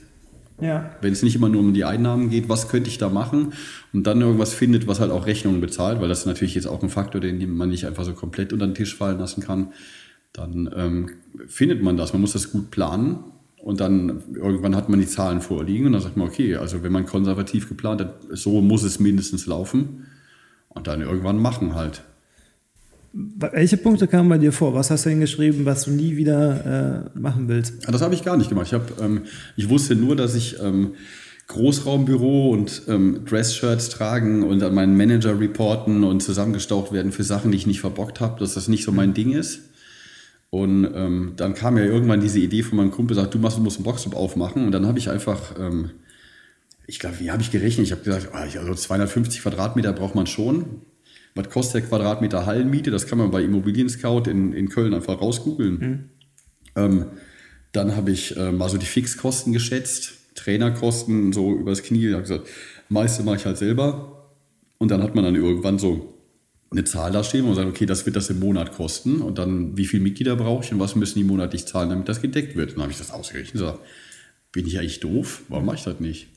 ja. wenn es nicht immer nur um die Einnahmen geht, was könnte ich da machen und dann irgendwas findet, was halt auch Rechnungen bezahlt, weil das ist natürlich jetzt auch ein Faktor, den man nicht einfach so komplett unter den Tisch fallen lassen kann dann ähm, findet man das. Man muss das gut planen und dann irgendwann hat man die Zahlen vorliegen und dann sagt man, okay, also wenn man konservativ geplant hat, so muss es mindestens laufen und dann irgendwann machen halt. Welche Punkte kamen bei dir vor? Was hast du hingeschrieben, was du nie wieder äh, machen willst? Das habe ich gar nicht gemacht. Ich, hab, ähm, ich wusste nur, dass ich ähm, Großraumbüro und ähm, Dressshirts tragen und an meinen Manager reporten und zusammengestaucht werden für Sachen, die ich nicht verbockt habe, dass das nicht so mein Ding ist. Und ähm, dann kam ja irgendwann diese Idee von meinem Kumpel, sagt, du musst, du musst einen Boxclub aufmachen. Und dann habe ich einfach, ähm, ich glaube, wie habe ich gerechnet? Ich habe gesagt, oh, also 250 Quadratmeter braucht man schon. Was kostet der Quadratmeter Hallenmiete? Das kann man bei Immobilien Scout in, in Köln einfach rausgoogeln. Mhm. Ähm, dann habe ich äh, mal so die Fixkosten geschätzt, Trainerkosten so übers Knie. Ich habe gesagt, meiste mache ich halt selber. Und dann hat man dann irgendwann so eine Zahl da stehen und sagen, okay, das wird das im Monat kosten und dann wie viele Mitglieder brauche ich und was müssen die monatlich zahlen, damit das gedeckt wird. Und dann habe ich das ausgerechnet und gesagt, bin ich eigentlich doof? Warum mache ich das nicht?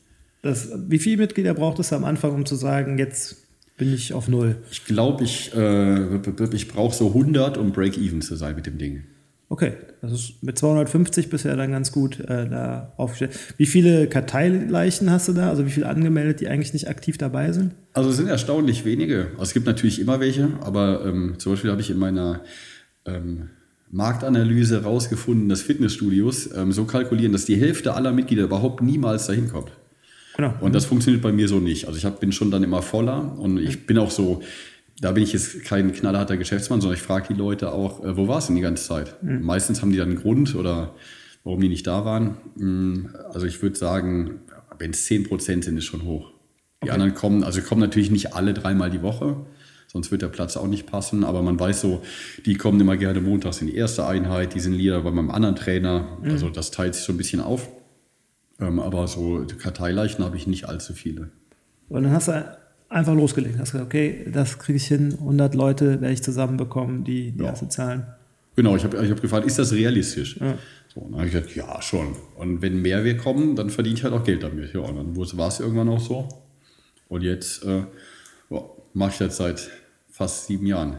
Das, wie viele Mitglieder braucht es am Anfang, um zu sagen, jetzt bin ich auf Null? Ich glaube, ich, äh, ich brauche so 100, um Break-Even zu sein mit dem Ding. Okay, das ist mit 250 bisher dann ganz gut äh, da aufgestellt. Wie viele Karteileichen hast du da? Also wie viele angemeldet, die eigentlich nicht aktiv dabei sind? Also es sind erstaunlich wenige. Also es gibt natürlich immer welche, aber ähm, zum Beispiel habe ich in meiner ähm, Marktanalyse herausgefunden, dass Fitnessstudios ähm, so kalkulieren, dass die Hälfte aller Mitglieder überhaupt niemals dahin kommt. Genau. Und das funktioniert bei mir so nicht. Also ich hab, bin schon dann immer voller und ich bin auch so da bin ich jetzt kein knallharter Geschäftsmann, sondern ich frage die Leute auch, äh, wo warst du denn die ganze Zeit? Mhm. Meistens haben die dann einen Grund oder warum die nicht da waren. Mm, also ich würde sagen, wenn es 10 Prozent sind, ist schon hoch. Die okay. anderen kommen, also kommen natürlich nicht alle dreimal die Woche, sonst wird der Platz auch nicht passen. Aber man weiß so, die kommen immer gerne montags in die erste Einheit, die sind lieber bei meinem anderen Trainer. Mhm. Also das teilt sich so ein bisschen auf. Ähm, aber so Karteileichen habe ich nicht allzu viele. Und dann hast du einfach losgelegt. Hast gesagt, okay, das kriege ich hin, 100 Leute werde ich zusammenbekommen, die die ja. erste zahlen. Genau, ich habe ich hab gefragt, ist das realistisch? Ja. So, dann habe ich gesagt, ja, schon. Und wenn mehr wir kommen, dann verdiene ich halt auch Geld damit. Ja, und dann war es irgendwann auch so. Und jetzt äh, ja, mache ich das seit fast sieben Jahren.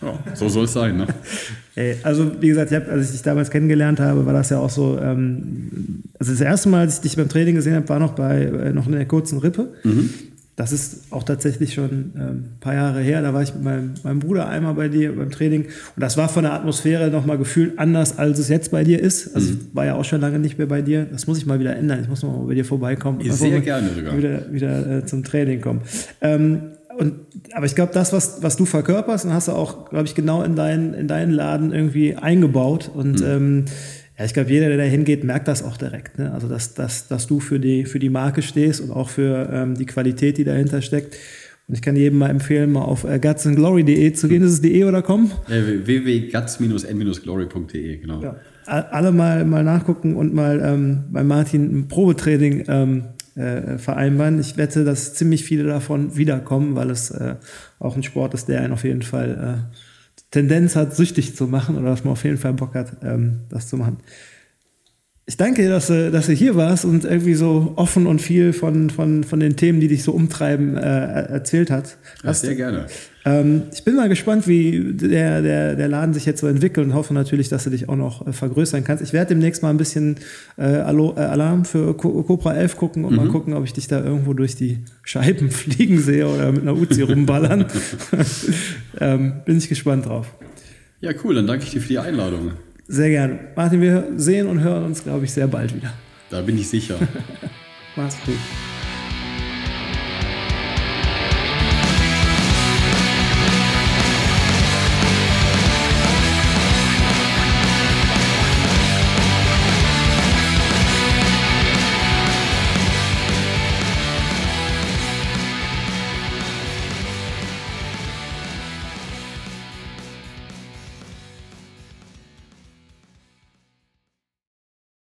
Ja, so soll es sein. Ne? Ey, also wie gesagt, ich hab, als ich dich damals kennengelernt habe, war das ja auch so. Ähm, also das erste Mal, als ich dich beim Training gesehen habe, war noch bei äh, noch in der kurzen Rippe. Mhm das ist auch tatsächlich schon ähm, ein paar Jahre her. Da war ich mit meinem, meinem, Bruder einmal bei dir beim Training. Und das war von der Atmosphäre nochmal gefühlt anders, als es jetzt bei dir ist. Also mhm. ich war ja auch schon lange nicht mehr bei dir. Das muss ich mal wieder ändern. Ich muss mal bei dir vorbeikommen. Ich sehr gerne sogar. Wieder, wieder äh, zum Training kommen. Ähm, und, aber ich glaube, das, was, was du verkörperst, hast du auch, glaube ich, genau in, dein, in deinen Laden irgendwie eingebaut. Und mhm. ähm, ja, ich glaube, jeder, der da hingeht, merkt das auch direkt. Ne? Also, dass, dass, dass du für die, für die Marke stehst und auch für ähm, die Qualität, die dahinter steckt. Und ich kann jedem mal empfehlen, mal auf äh, gutsandglory.de zu gehen. Ist es de oder com? Äh, www.guts-n-glory.de, genau. Ja. Alle mal, mal nachgucken und mal ähm, bei Martin ein Probetraining ähm, äh, vereinbaren. Ich wette, dass ziemlich viele davon wiederkommen, weil es äh, auch ein Sport ist, der einen auf jeden Fall äh, Tendenz hat, süchtig zu machen oder dass man auf jeden Fall Bock hat, ähm, das zu machen. Ich danke dir, dass du, dass du hier warst und irgendwie so offen und viel von, von, von den Themen, die dich so umtreiben, äh, erzählt hat. Ja, sehr gerne. Ähm, ich bin mal gespannt, wie der, der, der Laden sich jetzt so entwickelt und hoffe natürlich, dass du dich auch noch äh, vergrößern kannst. Ich werde demnächst mal ein bisschen äh, Alarm für Cobra 11 gucken und mhm. mal gucken, ob ich dich da irgendwo durch die Scheiben fliegen sehe oder mit einer Uzi rumballern. ähm, bin ich gespannt drauf. Ja, cool. Dann danke ich dir für die Einladung. Sehr gerne. Martin, wir sehen und hören uns, glaube ich, sehr bald wieder. Da bin ich sicher. Mach's gut.